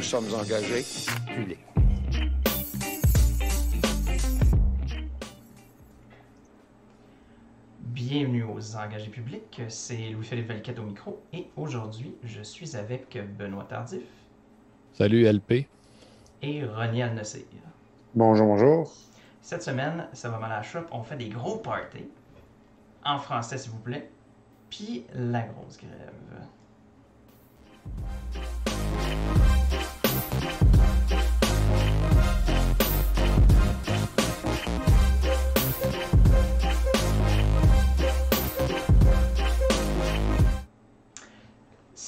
Nous sommes engagés publics. Bienvenue aux engagés publics, c'est Louis-Philippe Velquette au micro et aujourd'hui je suis avec Benoît Tardif. Salut LP. Et Ronnie al Bonjour, bonjour. Cette semaine, ça va mal à la shop, on fait des gros parties. En français s'il vous plaît. Puis la grosse grève.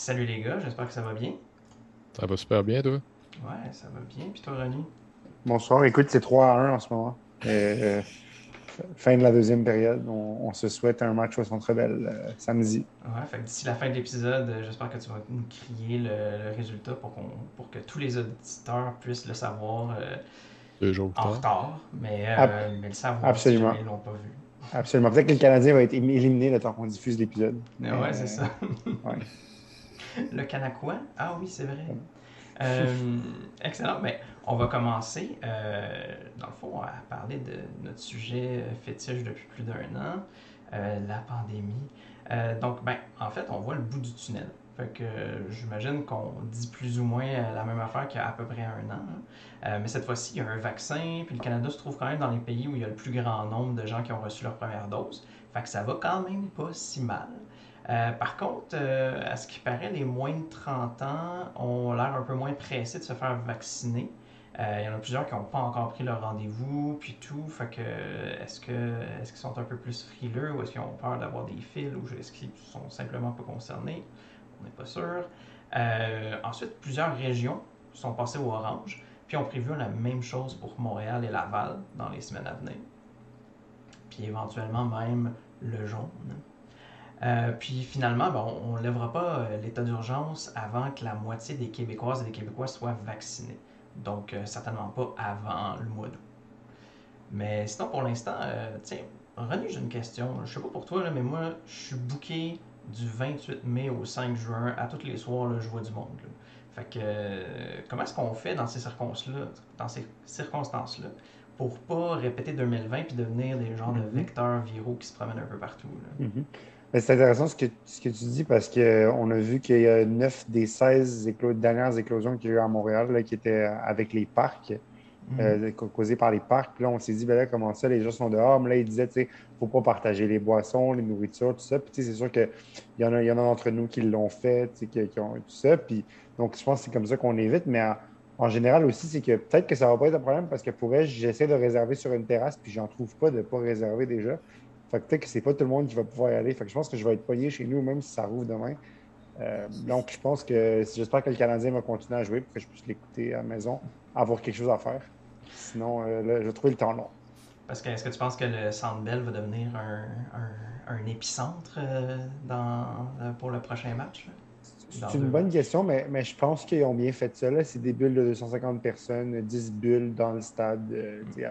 Salut les gars, j'espère que ça va bien. Ça va super bien, toi? Ouais, ça va bien. Puis toi, René? Bonsoir. Écoute, c'est 3 à 1 en ce moment. Euh, fin de la deuxième période. On, se souhaite un match au Centre Bell euh, samedi. Ouais, fait d'ici la fin de l'épisode, euh, j'espère que tu vas nous crier le, résultat pour, qu'on, pour que tous les auditeurs puissent le savoir Deux jours en retard. Mais, mais le savoir Absolument. Si ils l'ont pas vu. Absolument. Peut-être que le Canadien va être éliminé le temps qu'on diffuse l'épisode. Ouais, c'est ça. Le Kanakwa? Ah oui, c'est vrai. Euh, excellent. Mais on va commencer, euh, dans le fond, à parler de notre sujet fétiche depuis plus d'un an, euh, la pandémie. donc, ben, en fait, on voit le bout du tunnel. Fait que j'imagine qu'on dit plus ou moins la même affaire qu'il y a à peu près un an. Hein. mais cette fois-ci, il y a un vaccin, puis le Canada se trouve quand même dans les pays où il y a le plus grand nombre de gens qui ont reçu leur première dose. Fait que ça va quand même pas si mal. Euh, par contre, euh, à ce qui paraît, les moins de 30 ans ont l'air un peu moins pressés de se faire vacciner. Euh, il y en a plusieurs qui n'ont pas encore pris leur rendez-vous, puis tout. Fait que, est-ce que est-ce qu'ils sont un peu plus frileux ou est-ce qu'ils ont peur d'avoir des fils ou est-ce qu'ils sont simplement pas concernés? On n'est pas sûr. ensuite, plusieurs régions sont passées au orange, puis ont prévu la même chose pour Montréal et Laval dans les semaines à venir. Puis éventuellement même le jaune. Euh, puis finalement, ben, on ne lèvera pas euh, l'état d'urgence avant que la moitié des Québécoises et des Québécois soient vaccinés. Donc, euh, certainement pas avant le mois d'août. Mais sinon, pour l'instant, tiens, René, j'ai une question. Je sais pas pour toi, mais moi, je suis booké du 28 mai au 5 juin. À tous les soirs, là, je vois du monde. Fait que, comment est-ce qu'on fait dans ces circonstances-là, dans ces circonstances-là, pour pas répéter 2020 puis devenir des genres de mm-hmm. vecteurs viraux qui se promènent un peu partout? Mm-hmm. C'est intéressant ce que, ce que tu dis parce qu'on euh, a vu qu'il y a 9 des 16 dernières éclosions qu'il y a eu à Montréal qui étaient avec les parcs, mm. euh, causées par les parcs. Puis là, on s'est dit, ben là, comment ça, les gens sont dehors? Mais là, ils disaient, tu sais, il ne faut pas partager les boissons, les nourritures, tout ça. Puis c'est sûr qu'il y en a, y en a d'entre nous qui l'ont fait, qui, qui ont tout ça. Puis donc, je pense que c'est comme ça qu'on évite. Mais en, général aussi, c'est que peut-être que ça ne va pas être un problème parce que pour elle, j'essaie de réserver sur une terrasse, puis j'en trouve pas de ne pas réserver déjà. Fait que peut-être que c'est pas tout le monde qui va pouvoir y aller. Fait que je pense que je vais être pogné chez nous, même si ça rouvre demain. Euh, donc, je pense que j'espère que le Canadien va continuer à jouer pour que je puisse l'écouter à la maison, avoir quelque chose à faire. Sinon, euh, là, je vais trouver le temps long. Parce que est-ce que tu penses que le Centre Bell va devenir un, un, épicentre euh, dans, pour le prochain match? C'est une bonne question, mais, mais je pense qu'ils ont bien fait ça. C'est des bulles de 250 personnes, 10 bulles dans le stade,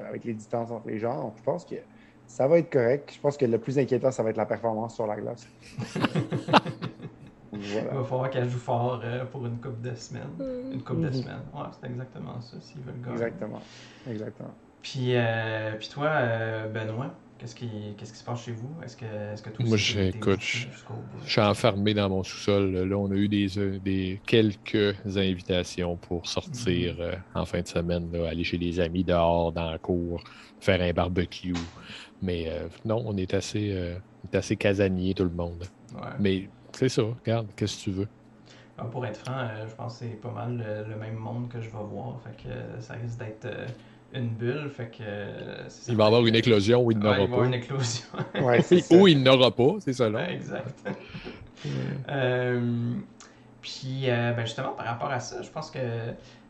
avec les distances entre les gens. Donc, je pense que ça va être correct. Je pense que le plus inquiétant, ça va être la performance sur la glace. Il va falloir qu'elle joue fort euh, pour une coupe de semaines. Mm. Une coupe de mm-hmm. semaines. Ouais, c'est exactement ça, s'ils veulent gagner. Exactement. Exactement. Puis, euh, puis toi, euh, Benoît, qu'est-ce qui, qu'est-ce qui se passe chez vous? Est-ce que, est-ce que tout Moi, j'écoute, je, je suis enfermé dans mon sous-sol. Là, on a eu des, des quelques invitations pour sortir mm. en fin de semaine, là, aller chez des amis dehors, dans la cour, faire un barbecue. Mais euh, non, on est assez, euh, assez casanier, tout le monde. Mais c'est ça, regarde, qu'est-ce que tu veux? Ah, pour être franc, euh, je pense que c'est pas mal le, même monde que je vais voir. Fait que ça risque d'être une bulle. Fait que, il va y avoir une éclosion ou il n'aura pas. Il va y avoir une éclosion. ou il n'aura pas, c'est ça là. exact. puis ben justement, par rapport à ça, je pense que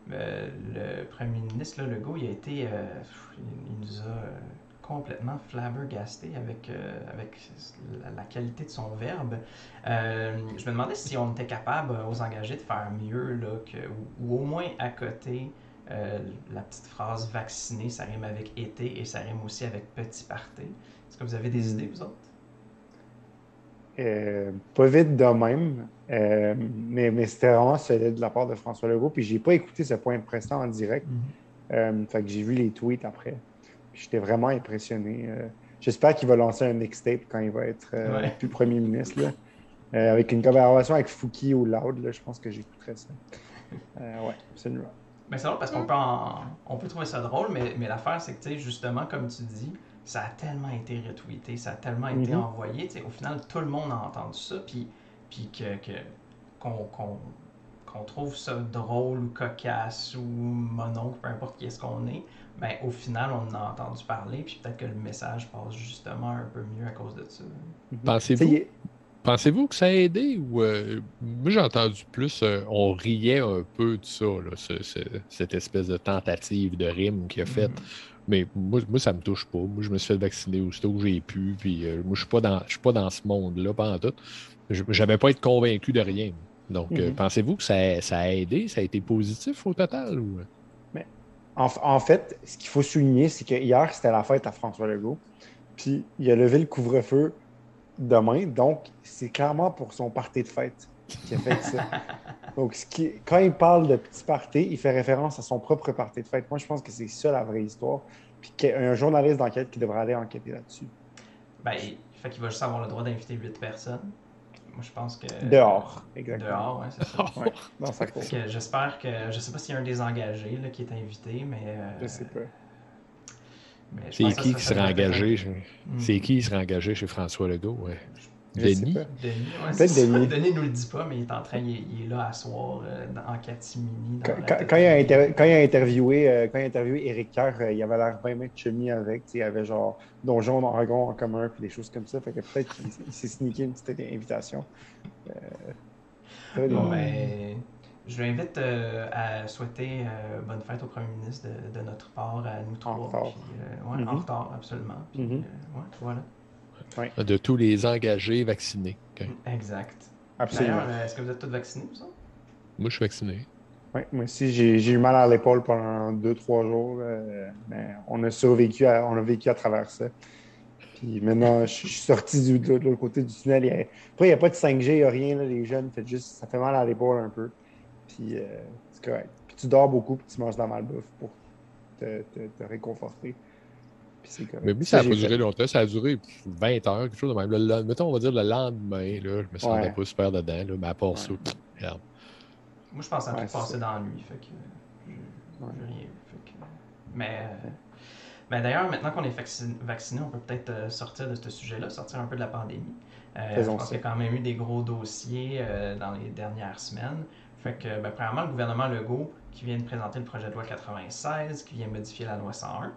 le premier ministre, là, Legault, il a été. il nous a complètement flabbergasté avec, euh, avec la, qualité de son verbe. Euh, je me demandais si on était capable euh, aux engagés de faire mieux, là, que, ou, au moins à côté la petite phrase vacciné, ça rime avec été et ça rime aussi avec petit parté. Est-ce que vous avez des idées, vous autres? Euh, pas vite de même, euh, mais, mais c'était vraiment solide de la part de François Legault. Puis j'ai pas écouté ce point de presse en direct. Mhm. fait que j'ai vu les tweets après. J'étais vraiment impressionné. J'espère qu'il va lancer un mixtape quand il va être plus premier ministre. avec une collaboration avec Fouki ou Loud, je pense que j'écouterais ça. ouais, absolument. Mais c'est drôle parce qu'on peut, on peut trouver ça drôle, mais, mais l'affaire, c'est que, justement, comme tu dis, ça a tellement été retweeté, ça a tellement été mhm. envoyé. Au final, tout le monde a entendu ça, puis, puis que, qu'on, trouve ça drôle ou cocasse ou mononcle, peu importe qui est-ce qu'on est, ben, au final, on en a entendu parler, puis peut-être que le message passe justement un peu mieux à cause de ça. Pensez-vous, Pensez-vous que ça a aidé ou euh, moi j'ai entendu plus euh, on riait un peu de ça, cette espèce de tentative de rime qu'il a faite. Mm. Mais moi, moi, ça me touche pas. Moi, je me suis fait vacciner aussitôt où j'ai pu. Puis euh, moi, je suis pas dans je suis pas dans ce monde-là, pas en tout. J'avais pas été convaincu de rien. Donc, mm-hmm. pensez-vous que ça, a aidé? Ça a été positif au total? Ou... En, en fait, ce qu'il faut souligner, c'est que hier, c'était la fête à François Legault. Puis il a levé le couvre-feu demain. Donc, c'est clairement pour son party de fête qu'il a fait ça. Donc, ce qui, quand il parle de petit party, il fait référence à son propre party de fête. Moi, je pense que c'est ça la vraie histoire. Puis qu'il y a un journaliste d'enquête qui devrait aller enquêter là-dessus. Ben, il fait qu'il va juste avoir le droit d'inviter huit personnes. Moi, je pense que. Dehors, exactement. Dehors, ouais, c'est ça. ouais, dans sa cour. J'espère que. Je sais pas s'il y a un des engagés là, qui est invité, mais. Euh, je sais pas. C'est qui qui serait engagé? C'est qui qui serait engagé chez François Legault? Ouais. Denis, Peut-être Denis. Denis nous le dit pas, mais il est en train, il, est, là à soir euh, en catimini. Quand, quand, il a quand, il a interviewé, euh, quand il a interviewé Eric Kerr, euh, il avait l'air bien mettre chummy avec. Il avait genre Donjon Dragon en commun puis des choses comme ça. Fait que peut-être qu'il s'est sneaké une petite invitation. bon, ben, je lui invite euh, à souhaiter euh, bonne fête au premier ministre de, de, notre part, à nous trois. En retard. Euh, ouais, En mm-hmm. retard, absolument. Puis, mm-hmm. ouais, voilà. De tous les engagés vaccinés. Exact. Absolument. est-ce que vous êtes tous vaccinés, vous Moi, je suis vacciné. Oui, moi aussi, j'ai eu mal à l'épaule pendant deux, trois jours. mais on a survécu, à, on a vécu à travers ça. Puis maintenant, je suis sorti de, l'autre côté du tunnel. Il il n'y a pas de 5G, il n'y a rien. les jeunes, fait juste, ça fait mal à l'épaule un peu. Puis euh, c'est correct. Puis tu dors beaucoup, puis tu manges de la malbouffe pour te, te, réconforter. Puis. Mais oui, ça n'a pas duré longtemps. Ça a duré 20 heures, quelque chose de même. Le, mettons, on va dire le lendemain, là, je me sentais pas super dedans, là, mais à part ça, regarde. Moi, je pense à tout passer dans la nuit. Fait que je, rien fait que... Mais, mais d'ailleurs, maintenant qu'on est vacciné, on peut peut-être euh, sortir de ce sujet-là, sortir un peu de la pandémie. Euh, je pense qu'il y a quand même eu des gros dossiers euh, dans les dernières semaines. Fait que, ben, premièrement, le gouvernement Legault qui vient de présenter le projet de loi 96, qui vient modifier la loi 101.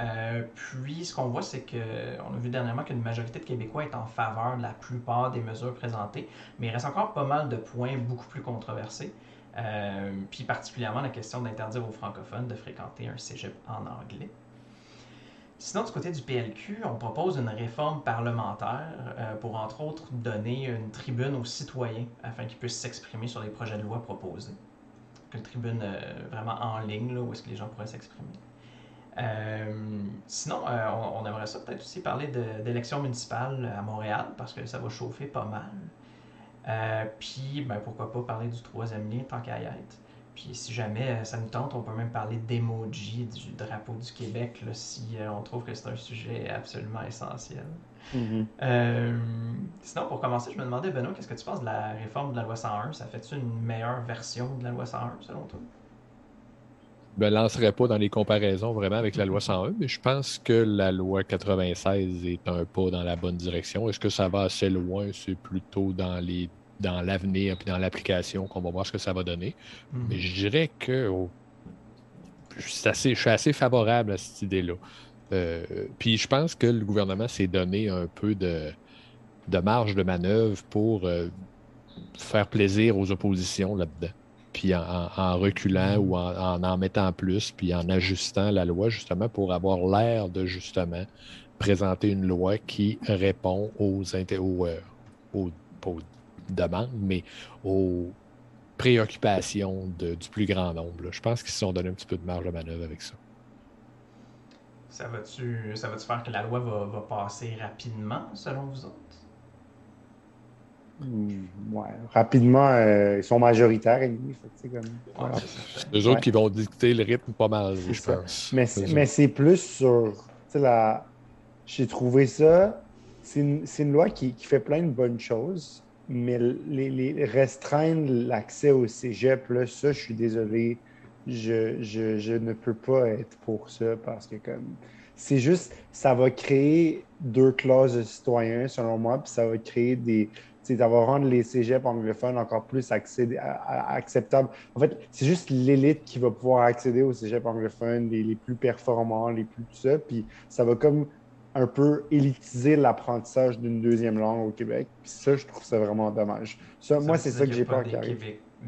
Euh, puis, ce qu'on voit, c'est qu'on a vu dernièrement qu'une majorité de Québécois est en faveur de la plupart des mesures présentées, mais il reste encore pas mal de points beaucoup plus controversés. Euh, puis, particulièrement la question d'interdire aux francophones de fréquenter un cégep en anglais. Sinon, du côté du PLQ, on propose une réforme parlementaire euh, pour, entre autres, donner une tribune aux citoyens afin qu'ils puissent s'exprimer sur les projets de loi proposés. Une tribune vraiment en ligne, là, où est-ce que les gens pourraient s'exprimer. Euh, sinon, on, aimerait ça peut-être aussi parler d'élections municipales à Montréal, parce que ça va chauffer pas mal. puis, ben, pourquoi pas parler du troisième lien tant qu'à y être. Puis si jamais euh, ça nous tente, on peut même parler d'emoji du drapeau du Québec là, si euh, on trouve que c'est un sujet absolument essentiel. Mm-hmm. Euh, sinon, pour commencer, je me demandais, Benoît, qu'est-ce que tu penses de la réforme de la loi 101? Ça fait-tu une meilleure version de la loi 101 selon toi? Je ne lancerai pas dans les comparaisons vraiment avec la loi 101, mais je pense que la loi 96 est un pas dans la bonne direction. Est-ce que ça va assez loin? C'est plutôt dans les dans l'avenir puis dans l'application qu'on va voir ce que ça va donner. Mhm. Mais je dirais que je, suis assez, je suis assez favorable à cette idée-là. Euh, puis je pense que le gouvernement s'est donné un peu de, de, marge de manœuvre pour euh, faire plaisir aux oppositions là-dedans. Puis en, reculant ou en, en, mettant plus, puis en ajustant la loi justement pour avoir l'air de justement présenter une loi qui répond aux, aux, euh, aux, aux demande, mais aux préoccupations du plus grand nombre. Je pense qu'ils se sont donné un petit peu de marge de manœuvre avec ça. Ça va-tu ça va faire que la loi va, passer rapidement, selon vous autres? Hmm, ouais. Rapidement, euh, ils sont majoritaires. C'est eux autres qui vont dicter le rythme pas mal, je pense. Mais c'est plus sur. La... J'ai trouvé ça. C'est une, une, loi qui, qui, fait plein de bonnes choses, mais les, les restreindre l'accès au cégep, là, ça, je suis désolé. Je, je, je, ne peux pas être pour ça parce que comme c'est juste ça va créer deux classes de citoyens selon moi puis ça va créer des ça va rendre les cégeps anglophones encore plus acceptables. En fait, c'est juste l'élite qui va pouvoir accéder aux cégeps anglophones, les, les, plus performants, les plus tout ça. Puis ça va comme un peu élitiser l'apprentissage d'une deuxième langue au Québec. Puis ça, je trouve ça vraiment dommage. Ça, moi, c'est ça que j'ai peur qui arrive.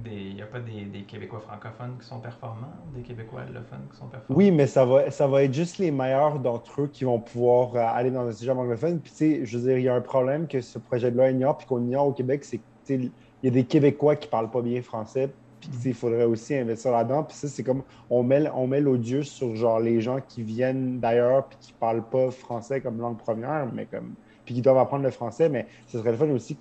Il n'y a pas des, Québécois francophones qui sont performants, des Québécois allophones qui sont performants? Oui, mais ça va, ça va être juste les meilleurs d'entre eux qui vont pouvoir euh, aller dans un sujet anglophone. Puis, tu sais, je veux dire, il y a un problème que ce projet de loi ignore, puis qu'on ignore au Québec, c'est qu'il y a des Québécois qui ne parlent pas bien français, puis il faudrait aussi investir là-dedans. Puis ça, c'est comme, on met, on met l'odieux sur genre les gens qui viennent d'ailleurs, puis qui ne parlent pas français comme langue première, mais comme puis qui doivent apprendre le français, mais ce serait le fun aussi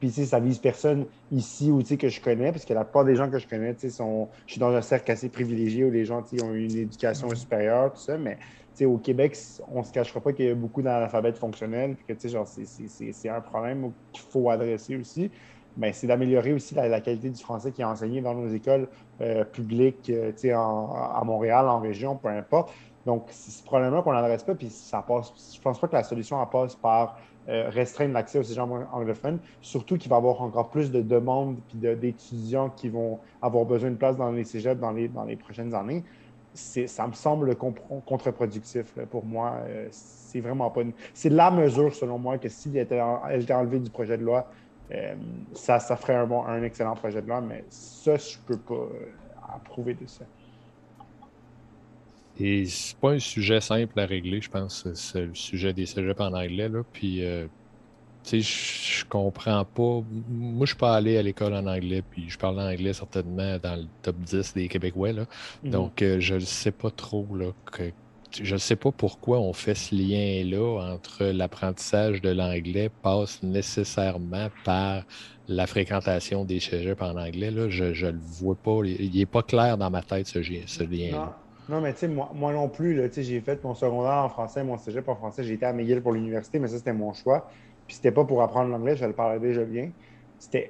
puis, tu ça vise personne ici ou, que je connais, parce que la plupart des gens que je connais, tu sais, sont... je suis dans un cercle assez privilégié où les gens, ont une éducation supérieure, tout ça, mais, tu sais, au Québec, on se cachera pas qu'il y a beaucoup d'analphabètes fonctionnels, que, tu sais, genre, c'est un problème qu'il faut adresser aussi. Mais c'est d'améliorer aussi la, qualité du français qui est enseigné dans nos écoles euh, publiques, euh, tu sais, à Montréal, en région, peu importe. Donc, c'est ce problème-là qu'on n'adresse pas, puis ça passe. Je pense pas que la solution elle passe par euh, restreindre l'accès aux gens anglophones, surtout qu'il va y avoir encore plus de demandes et d'étudiants qui vont avoir besoin de place dans les cégeps dans les, prochaines années. Ça me semble contre-productif pour moi. Euh, c'est vraiment pas C'est la mesure, selon moi, que s'il était, enlevée du projet de loi, euh, ça, ferait un, un excellent projet de loi, mais ça, je peux pas approuver de ça. Et c'est pas un sujet simple à régler, je pense, c'est le sujet des cégeps en anglais. Là. Puis, euh, tu sais, je comprends pas. Moi, je suis pas allé à l'école en anglais, puis je parle anglais certainement dans le top 10 des Québécois. Là. Mhm. Donc, euh, je ne sais pas trop. Là, que, je ne sais pas pourquoi on fait ce lien-là entre l'apprentissage de l'anglais passe nécessairement par la fréquentation des cégeps en anglais. Là. Je ne le vois pas. Il n'est pas clair dans ma tête, ce, ce lien-là. Non, mais tu sais, moi, moi, non plus, j'ai fait mon secondaire en français, mon cégep en français. J'ai été à McGill pour l'université, mais ça, c'était mon choix. Puis c'était pas pour apprendre l'anglais, je le parlais déjà bien.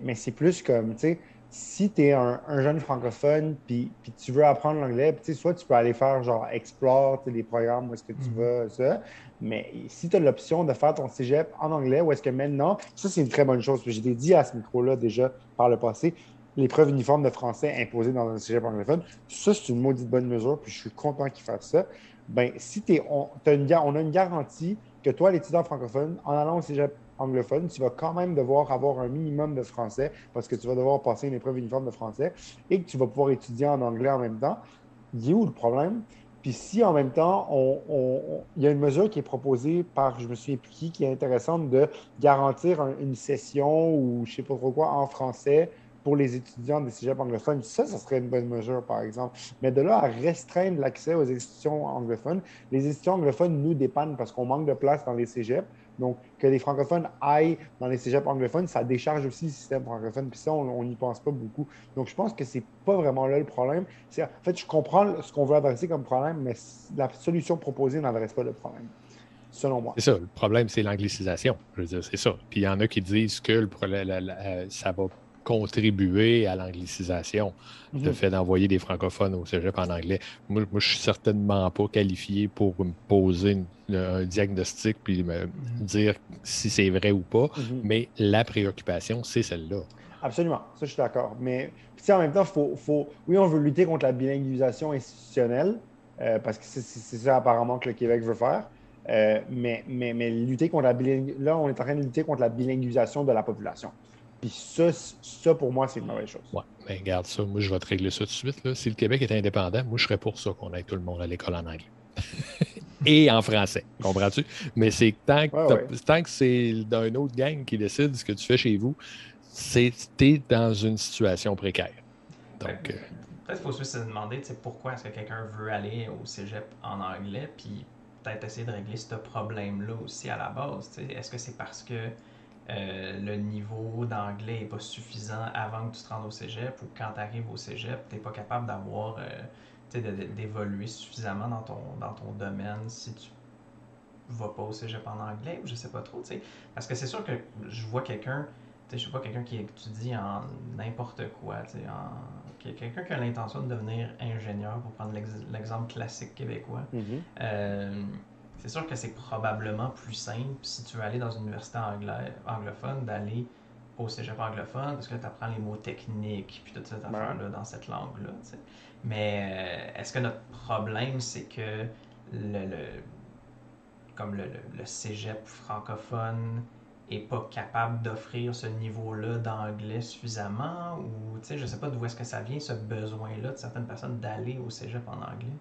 Mais c'est plus comme, tu sais, si tu es un, jeune francophone, puis, puis tu veux apprendre l'anglais, tu sais, soit tu peux aller faire genre Explore, les programmes où est-ce que tu mm-hmm. vas, ça. Mais si tu as l'option de faire ton cégep en anglais, ou est-ce que maintenant, ça, c'est une très bonne chose. J'ai dit à ce micro-là déjà par le passé, l'épreuve uniforme de français imposée dans un cégep anglophone. Ça, c'est une maudite bonne mesure, puis je suis content qu'ils fassent ça. Ben, si es, on, une, on a une garantie que toi, l'étudiant francophone, en allant au cégep anglophone, tu vas quand même devoir avoir un minimum de français parce que tu vas devoir passer une épreuve uniforme de français et que tu vas pouvoir étudier en anglais en même temps. Il est où le problème? Puis si en même temps, il y a une mesure qui est proposée par, je me souviens plus qui, qui est intéressante de garantir une session ou je sais pas trop quoi en français pour les étudiants des cégeps anglophones. Ça, ça serait une bonne mesure, par exemple. Mais de là à restreindre l'accès aux institutions anglophones, les institutions anglophones nous dépannent parce qu'on manque de place dans les cégeps. Donc, que les francophones aillent dans les cégeps anglophones, ça décharge aussi le système francophone. Puis ça, on n'y pense pas beaucoup. Donc, je pense que c'est pas vraiment là le problème. En fait, je comprends ce qu'on veut adresser comme problème, mais la solution proposée n'adresse pas le problème selon moi. C'est ça. Le problème, c'est l'anglicisation. Je veux dire, c'est ça. Puis il y en a qui disent que euh, ça va contribuer à l'anglicisation, le mhm. fait d'envoyer des francophones au cégep en anglais. Moi, moi je suis certainement pas qualifié pour me poser un diagnostic puis me mhm. dire si c'est vrai ou pas, mhm. mais la préoccupation, c'est celle-là. Absolument, ça je suis d'accord. Mais en même temps, faut, faut, oui, on veut lutter contre la bilinguisation institutionnelle, euh, parce que c'est ça apparemment que le Québec veut faire. Euh, mais, mais, mais, lutter contre la là, on est en train de lutter contre la bilinguisation de la population. Puis ça, ça, pour moi, c'est une mauvaise chose. Oui, mais ben, garde ça. Moi, je vais te régler ça tout de suite. Là. Si le Québec est indépendant, moi, je serais pour ça qu'on aille tout le monde à l'école en anglais. Et en français. Comprends-tu? Mais c'est tant que, que c'est d'un autre gang qui décide ce que tu fais chez vous, c'est es dans une situation précaire. Donc. Euh, peut-être qu'il faut aussi se demander pourquoi est-ce que quelqu'un veut aller au cégep en anglais, puis peut-être essayer de régler ce problème-là aussi à la base. Est-ce que c'est parce que euh, le niveau d'anglais n'est pas suffisant avant que tu te rendes au cégep ou quand tu arrives au cégep, tu n'es pas capable d'avoir, euh, d'évoluer suffisamment dans ton, dans ton domaine si tu vas pas au cégep en anglais ou je sais pas trop, tu sais. Parce que c'est sûr que je vois quelqu'un, tu sais, je sais pas quelqu'un qui étudie en n'importe quoi, tu sais, quelqu'un qui a l'intention de devenir ingénieur, pour prendre l'exemple classique québécois. Mm-hmm. Euh, c'est sûr que c'est probablement plus simple si tu veux aller dans une université anglophone d'aller au cégep anglophone parce que là, tu apprends les mots techniques puis toute cette affaire-là dans cette langue-là. Mais euh, est-ce que notre problème, c'est que le, comme le, le, cégep francophone est pas capable d'offrir ce niveau-là d'anglais suffisamment? Ou tu sais je sais pas d'où est-ce que ça vient ce besoin-là de certaines personnes d'aller au cégep en anglais?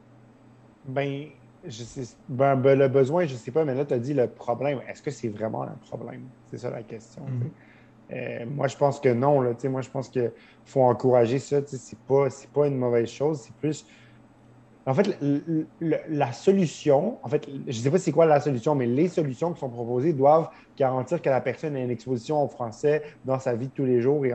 Ben je sais, ben, ben, le besoin, je ne sais pas, mais là, tu as dit le problème. Est-ce que c'est vraiment un problème? C'est ça la question. Mm-hmm. Euh, moi, je pense que non. Là, moi, je pense qu'il faut encourager ça. Ce n'est pas, pas une mauvaise chose. C'est plus. En fait, la solution, en fait, je ne sais pas c'est quoi la solution, mais les solutions qui sont proposées doivent garantir que la personne ait une exposition au français dans sa vie de tous les jours. Et,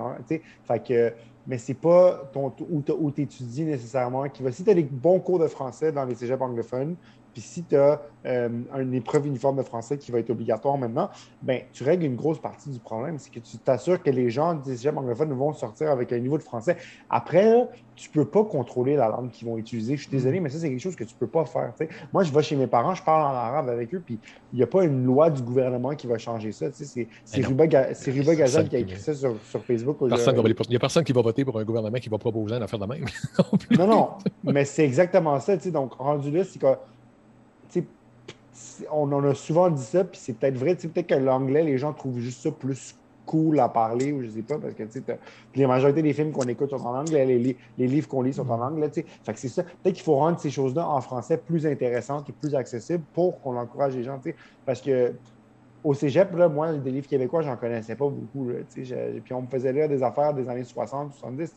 fait que, mais c'est pas ton, où tu étudies nécessairement qui va. Si tu as des bons cours de français dans les cégeps anglophones, puis si tu as euh, une épreuve uniforme de français qui va être obligatoire maintenant, ben, tu règles une grosse partie du problème. C'est que tu t'assures que les gens des cégeps anglophones vont sortir avec un niveau de français. Après, tu ne peux pas contrôler la langue qu'ils vont utiliser. Je suis désolé, mais ça, c'est quelque chose que tu ne peux pas faire. Moi, je vais chez mes parents, je parle en arabe avec eux, puis il n'y a pas une loi du gouvernement qui va changer ça. C'est Ruba, Gazal qui a écrit ça sur, Facebook. il n'y a personne qui va voter pour un gouvernement qui va proposer une affaire de même. non, non, mais c'est exactement ça. Donc, rendu là, c'est que on en a souvent dit ça, puis c'est peut-être vrai. Peut-être que l'anglais, les gens trouvent juste ça plus cool à parler, ou je sais pas, parce que la majorité des films qu'on écoute sont en anglais, les, livres qu'on lit sont en anglais. Fait que c'est ça. Peut-être qu'il faut rendre ces choses-là en français plus intéressantes et plus accessibles pour qu'on encourage les gens. Parce que au cégep, là, moi, des livres québécois, j'en connaissais pas beaucoup. puis on me faisait lire des affaires des années 60, 70.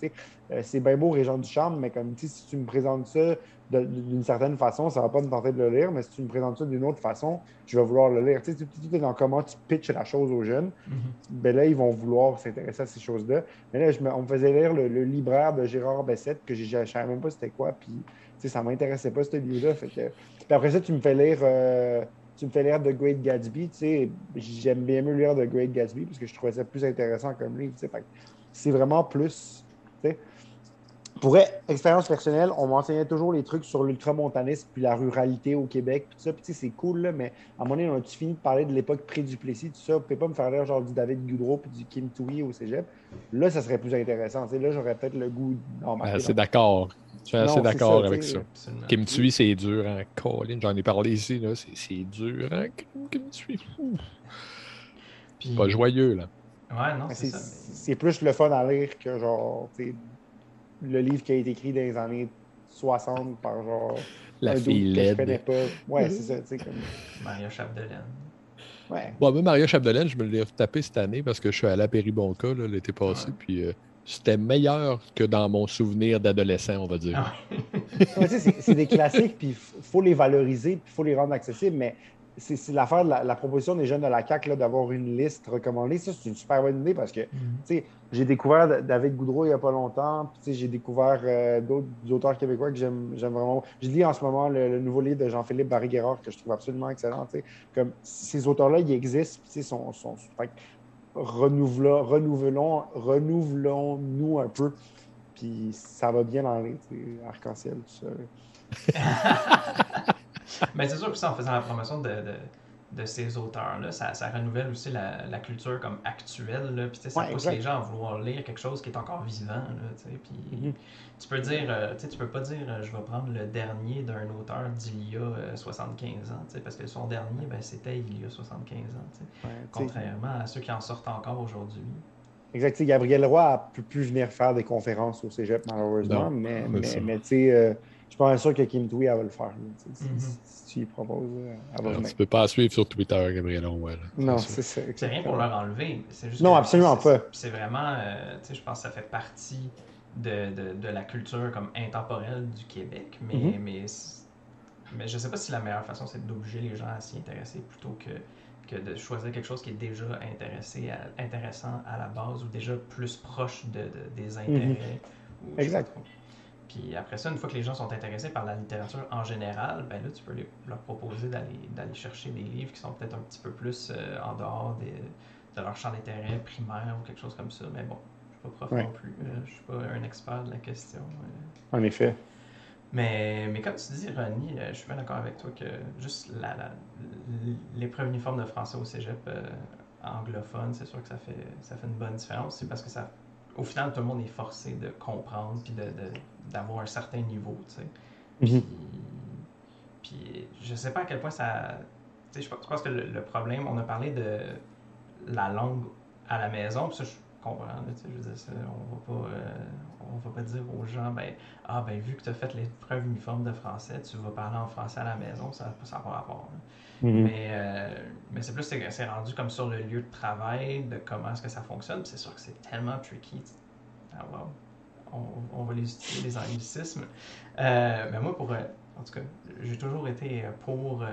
Euh, c'est bien beau, Régent du Charme, mais comme si tu me présentes ça d'une certaine façon, ça va pas me tenter de le lire, mais si tu me présentes ça d'une autre façon, je vais vouloir le lire. Tu sais, tout est dans comment tu pitches la chose aux jeunes. Mm-hmm. ben là, ils vont vouloir s'intéresser à ces choses-là. Mais là, je me, on me faisait lire le, libraire de Gérard Bessette, que je ne savais même pas c'était quoi, puis ça ne m'intéressait pas, ce livre-là. Puis après ça, tu me fais lire. Euh, tu me fais lire The Great Gatsby, tu sais, j'aime bien mieux lire The Great Gatsby parce que je trouvais ça plus intéressant comme livre, tu sais. C'est vraiment plus, tu sais. Pour expérience personnelle, on m'enseignait toujours les trucs sur l'ultramontanisme puis la ruralité au Québec, puis tout ça. Puis, c'est cool, là, mais à un moment donné, on a-tu fini de parler de l'époque pré-Duplessis, tout ça? Vous pouvez pas me faire lire genre du David Goudreau puis du Kim Tui au cégep? Là, ça serait plus intéressant. là, j'aurais peut-être le goût d'en C'est d'accord. Je suis assez d'accord avec ça. Kim Tui, c'est dur hein? Colin. J'en ai parlé ici, là. C'est dur hein? Kim Tui. Pas joyeux, là. Ouais, non, c'est C'est plus le fun à lire que genre, le livre qui a été écrit dans les années 60 par genre. La fille laide. Que je pas. Ouais, c'est ça, tu sais. Comme... Maria Chapdelaine. Ouais. Bon, moi, Maria Chapdelaine, je me l'ai tapé cette année parce que je suis allé à Péribonca l'été passé, puis euh, c'était meilleur que dans mon souvenir d'adolescent, on va dire. Ah. c'est des classiques, puis il faut les valoriser, puis il faut les rendre accessibles, mais c'est l'affaire de la, proposition des jeunes de la CAQ d'avoir une liste recommandée. Ça, c'est une super bonne idée parce que mm-hmm. j'ai découvert David Goudreau il n'y a pas longtemps. J'ai découvert euh, d'autres auteurs québécois que j'aime vraiment. Je lis en ce moment le, nouveau livre de Jean-Philippe Barry-Guerrard que je trouve absolument excellent. Comme ces auteurs-là, ils existent. Sont, sont, renouvelons, renouvelons, renouvelons-nous un peu. Puis ça va bien dans les arc-en-ciel, tout ça. Mais c'est sûr que ça, en faisant la promotion de, de, de ces auteurs-là, ça, ça, renouvelle aussi la, la, culture comme actuelle. Là. Puis ça pousse les gens à vouloir lire quelque chose qui est encore vivant. Là, puis, mm-hmm. Tu peux dire, euh, tu peux pas dire euh, je vais prendre le dernier d'un auteur d'il y a 75 euh, ans, parce que son dernier, ben, c'était il y a 75 ans. contrairement à ceux qui en sortent encore aujourd'hui. Exact. Gabriel Roy a pu plus venir faire des conférences au cégep, malheureusement, mais, mais, mais tu sais suis pas sûr que Kim Tui, elle va le faire. si, mm-hmm. tu lui proposes, elle va Tu peux pas suivre sur Twitter, Gabriel Onwell. Non, c'est ça. C'est rien pour leur enlever. Juste non, absolument pas. C'est vraiment, euh, tu sais, je pense que ça fait partie de, de, de, la culture comme intemporelle du Québec, mais, mm-hmm. mais, mais je sais pas si la meilleure façon, c'est d'obliger les gens à s'y intéresser plutôt que que de choisir quelque chose qui est déjà intéressé intéressant à la base ou déjà plus proche de, des mhm. intérêts. exact. Puis après ça, une fois que les gens sont intéressés par la littérature en général, ben là, tu peux leur proposer d'aller chercher des livres qui sont peut-être un petit peu plus euh, en dehors des, de leur champ d'intérêt primaire ou quelque chose comme ça. Mais bon, je ne suis pas prof non plus. Euh, je ne suis pas un expert de la question. En effet. Mais, mais comme tu dis, Ronnie, euh, je suis bien d'accord avec toi que juste la, l'épreuve uniforme de français au cégep euh, anglophone, c'est sûr que ça fait, ça fait une bonne différence. C'est parce que ça, au final, tout le monde est forcé de comprendre puis de, d'avoir un certain niveau, tu sais. Mhm. Puis, puis, je sais pas à quel point ça. Tu sais, je pense que le, problème, on a parlé de la langue à la maison, puis ça, je comprends, tu sais, je veux dire, on va pas. Euh, on va pas dire aux gens, ben, ah, ben, vu que tu as fait l'épreuve uniforme de français, tu vas parler en français à la maison, ça n'a pas rapport. Mhm. Mais, euh, mais c'est plus, c'est rendu comme sur le lieu de travail, de comment est-ce que ça fonctionne. C'est sûr que c'est tellement tricky. Ah, on, va les utiliser, les anglicismes. Euh, mais moi, pour, euh, en tout cas, j'ai toujours été pour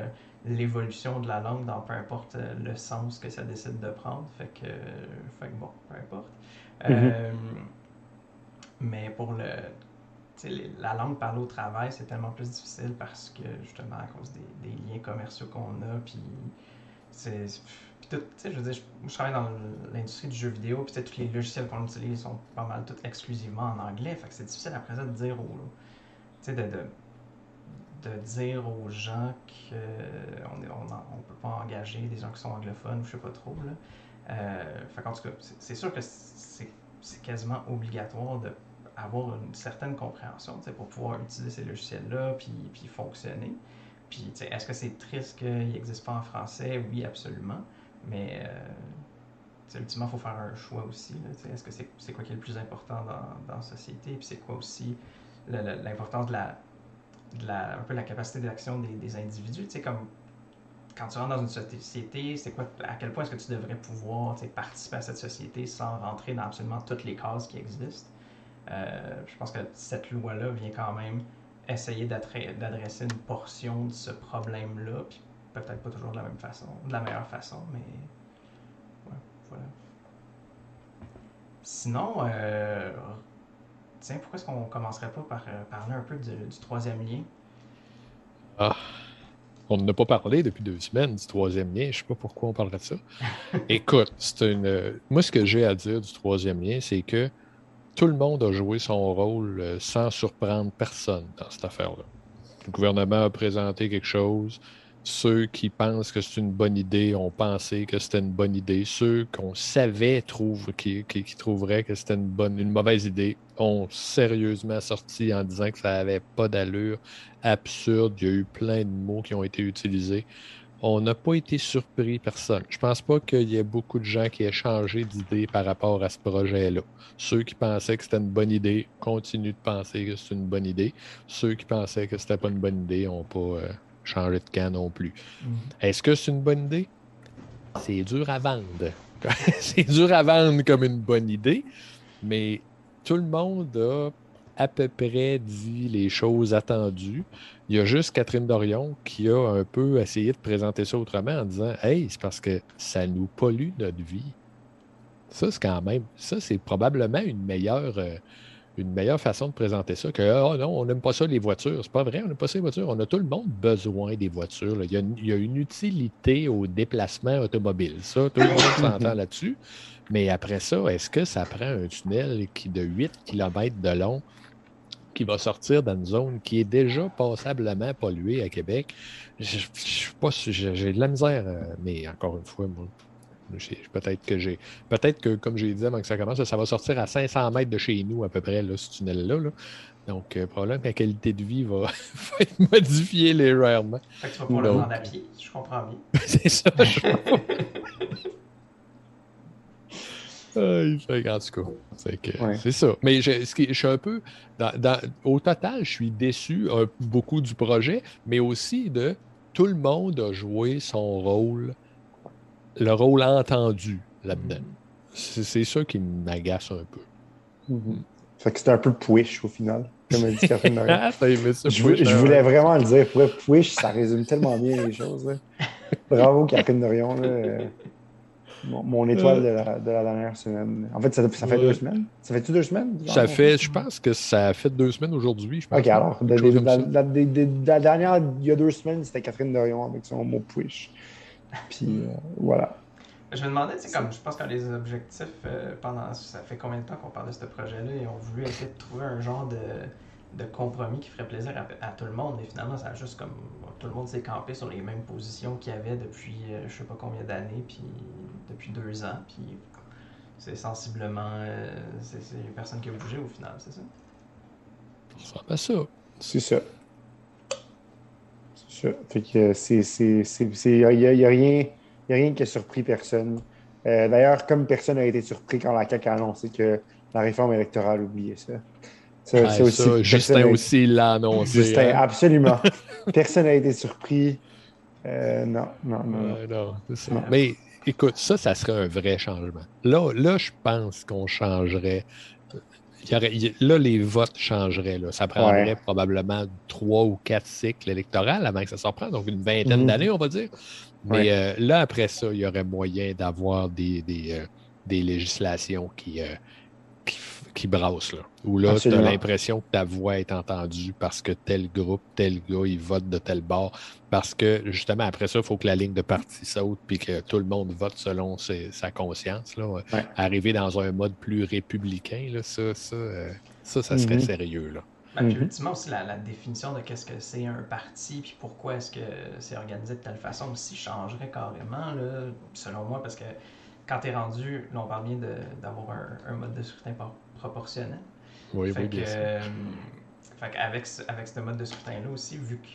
l'évolution de la langue dans peu importe le sens que ça décide de prendre. Fait que, fait que bon, peu importe. Mhm. Mais pour le, la langue parlée au travail, c'est tellement plus difficile parce que, justement, à cause des, liens commerciaux qu'on a, puis c'est. tout, tu sais, je je, travaille dans l'industrie du jeu vidéo, puis tous les logiciels qu'on utilise sont pas mal tous exclusivement en anglais, fait que c'est difficile après ça de dire aux. Tu sais, de, de, de, dire aux gens qu'on ne on, on, peut pas engager des gens qui sont anglophones ou je sais pas trop, là. Euh, fait tout cas, c'est sûr que c'est quasiment obligatoire de avoir une certaine compréhension pour pouvoir utiliser ces logiciels-là puis, puis fonctionner. Puis, est-ce que c'est triste qu'il n'existe pas en français? Oui, absolument. Mais, euh, ultimement, il faut faire un choix aussi. Est-ce que c'est quoi qui est le plus important dans, dans la société? Puis, c'est quoi aussi l'importance de la, un peu la capacité d'action des, des individus? Comme quand tu rentres dans une société, c'est quoi, à quel point est-ce que tu devrais pouvoir participer à cette société sans rentrer dans absolument toutes les cases qui existent? Euh, je pense que cette loi-là vient quand même essayer d'adresser une portion de ce problème-là, puis peut-être pas toujours de la même façon, de la meilleure façon, mais ouais, voilà. Sinon, euh, tiens, pourquoi est-ce qu'on commencerait pas par euh, parler un peu du, troisième lien? Ah, on n'a pas parlé depuis deux semaines du troisième lien. Je ne sais pas pourquoi on parlerait de ça. Écoute, c'est une. Moi, ce que j'ai à dire du troisième lien, c'est que tout le monde a joué son rôle euh, sans surprendre personne dans cette affaire-là. Le gouvernement a présenté quelque chose. Ceux qui pensent que c'est une bonne idée ont pensé que c'était une bonne idée. Ceux qu'on savait trouvent, qui, trouveraient que c'était une mauvaise idée ont sérieusement sorti en disant que ça n'avait pas d'allure, absurde. Il y a eu plein de mots qui ont été utilisés on n'a pas été surpris, personne. Je pense pas qu'il y ait beaucoup de gens qui aient changé d'idée par rapport à ce projet-là. Ceux qui pensaient que c'était une bonne idée continuent de penser que c'est une bonne idée. Ceux qui pensaient que c'était pas une bonne idée n'ont pas euh, changé de camp non plus. Mm-hmm. Est-ce que c'est une bonne idée? C'est dur à vendre. c'est dur à vendre comme une bonne idée, mais tout le monde a à peu près dit les choses attendues. Il y a juste Catherine Dorion qui a un peu essayé de présenter ça autrement en disant Hey, c'est parce que ça nous pollue notre vie. Ça, c'est quand même, ça, c'est probablement une meilleure, euh, une meilleure façon de présenter ça que oh non, on n'aime pas ça les voitures. C'est pas vrai, on n'aime pas ça les voitures. On a tout le monde besoin des voitures. Il, y a une, il, y a une, utilité au déplacement automobile. Ça, tout le monde s'entend là-dessus. Mais après ça, est-ce que ça prend un tunnel qui de 8 km de long qui va sortir dans une zone qui est déjà passablement polluée à Québec. Je, pas j'ai de la misère, euh, mais encore une fois, moi, peut-être que j'ai. Peut-être que, comme j'ai dit avant que ça commence, ça va sortir à 500 mètres de chez nous, à peu près, là, ce tunnel-là. Donc, euh, probablement que la qualité de vie va, être modifiée légèrement. Fait que tu vas pouvoir le prendre à pied, je comprends bien. C'est ça. en tout cas, c'est ça. Mais je, je, suis un peu. Dans, au total, je suis déçu beaucoup du projet, mais aussi de tout le monde a joué son rôle, le rôle entendu là-dedans. C'est ça qui m'agace un peu. Mm-hmm. Fait que c'était un peu push au final, comme a dit Catherine je, je, voulais vraiment le dire. Push, ça résume tellement bien les choses. Bravo, Catherine Dorion. Mon, étoile de, la, dernière semaine. En fait, ça, fait deux semaines? Ça fait-tu deux semaines? ça fait, je pense que ça a fait deux semaines aujourd'hui. OK, alors, la, dernière, il y a deux semaines, c'était Catherine Dorion avec son mot push. Puis euh, voilà. Je me demandais, c'est comme je pense que les objectifs euh, pendant ça fait combien de temps qu'on parle de ce projet-là et on voulait essayer de trouver un genre de de compromis qui ferait plaisir à, tout le monde. Et finalement, ça a juste comme tout le monde s'est campé sur les mêmes positions qu'il y avait depuis euh, je sais pas combien d'années, puis depuis deux ans. Puis c'est sensiblement. Euh, c'est personne qui a bougé au final, c'est ça? Ça pas ça. C'est ça. C'est ça. Fait que c'est. Il n'y a, y a, rien, y a rien qui a surpris personne. Euh, d'ailleurs, comme personne n'a été surpris quand la CAQ a annoncé que la réforme électorale oubliait ça. Ça, aussi, Justin aussi l'a annoncé. Justin, hein. absolument. Personne n'a été surpris. Euh, non, non, non. Mais écoute, ça, ça serait un vrai changement. Là, là je pense qu'on changerait. là, les votes changeraient. Là. Ça prendrait probablement trois ou quatre cycles électoraux avant que ça s'en prenne, donc une vingtaine mhm. d'années, on va dire. Mais euh, là, après ça, il y aurait moyen d'avoir des, des, euh, des, législations qui, qui brasse, là. Où là, tu as l'impression que ta voix est entendue parce que tel groupe, tel gars, il vote de tel bord. Parce que, justement, après ça, il faut que la ligne de parti saute puis que tout le monde vote selon sa conscience. Là. Arriver dans un mode plus républicain, là, ça, ça, euh, ça, ça, serait mm-hmm. sérieux. Là. Ben, puis, ultimement aussi, la, définition de qu'est-ce que c'est un parti, puis pourquoi est-ce que c'est organisé de telle façon aussi changerait carrément, là, selon moi, parce que quand tu es rendu, là, on parle bien d'avoir un, un, mode de scrutin par proportionnel. Oui, fait que, euh, avec, avec ce mode de scrutin-là aussi, vu que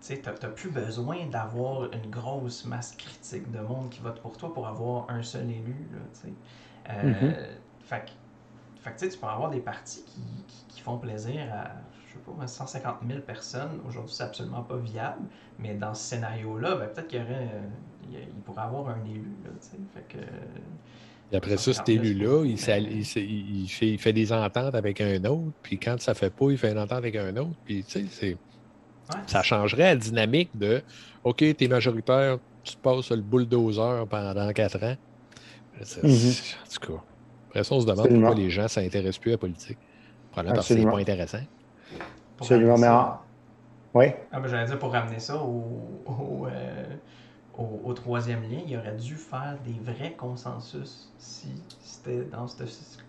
tu n'as plus besoin d'avoir une grosse masse critique de monde qui vote pour toi pour avoir un seul élu. Là, euh, mm-hmm. Fait que, tu peux avoir des partis qui, qui, font plaisir à, je sais pas, 150 000 personnes. Aujourd'hui, c'est absolument pas viable, mais dans ce scénario-là, ben, peut-être qu'il y aurait, euh, il, pourrait avoir un élu. Là, fait que, et après ça, cet élu-là, il, il, fait, des ententes avec un autre, puis quand ça ne fait pas, il fait une entente avec un autre. Puis, tu sais, ça changerait la dynamique de OK, tu es majoritaire, tu passes le bulldozer pendant quatre ans. Mm-hmm. En tout cas, après ça, on se demande pourquoi les gens ne s'intéressent plus à la politique. Probablement parce que c'est pas intéressant. Absolument, mais Oui? Ah, ben, J'allais dire pour ramener ça au, euh, au, troisième lien, il aurait dû faire des vrais consensus si c'était dans ce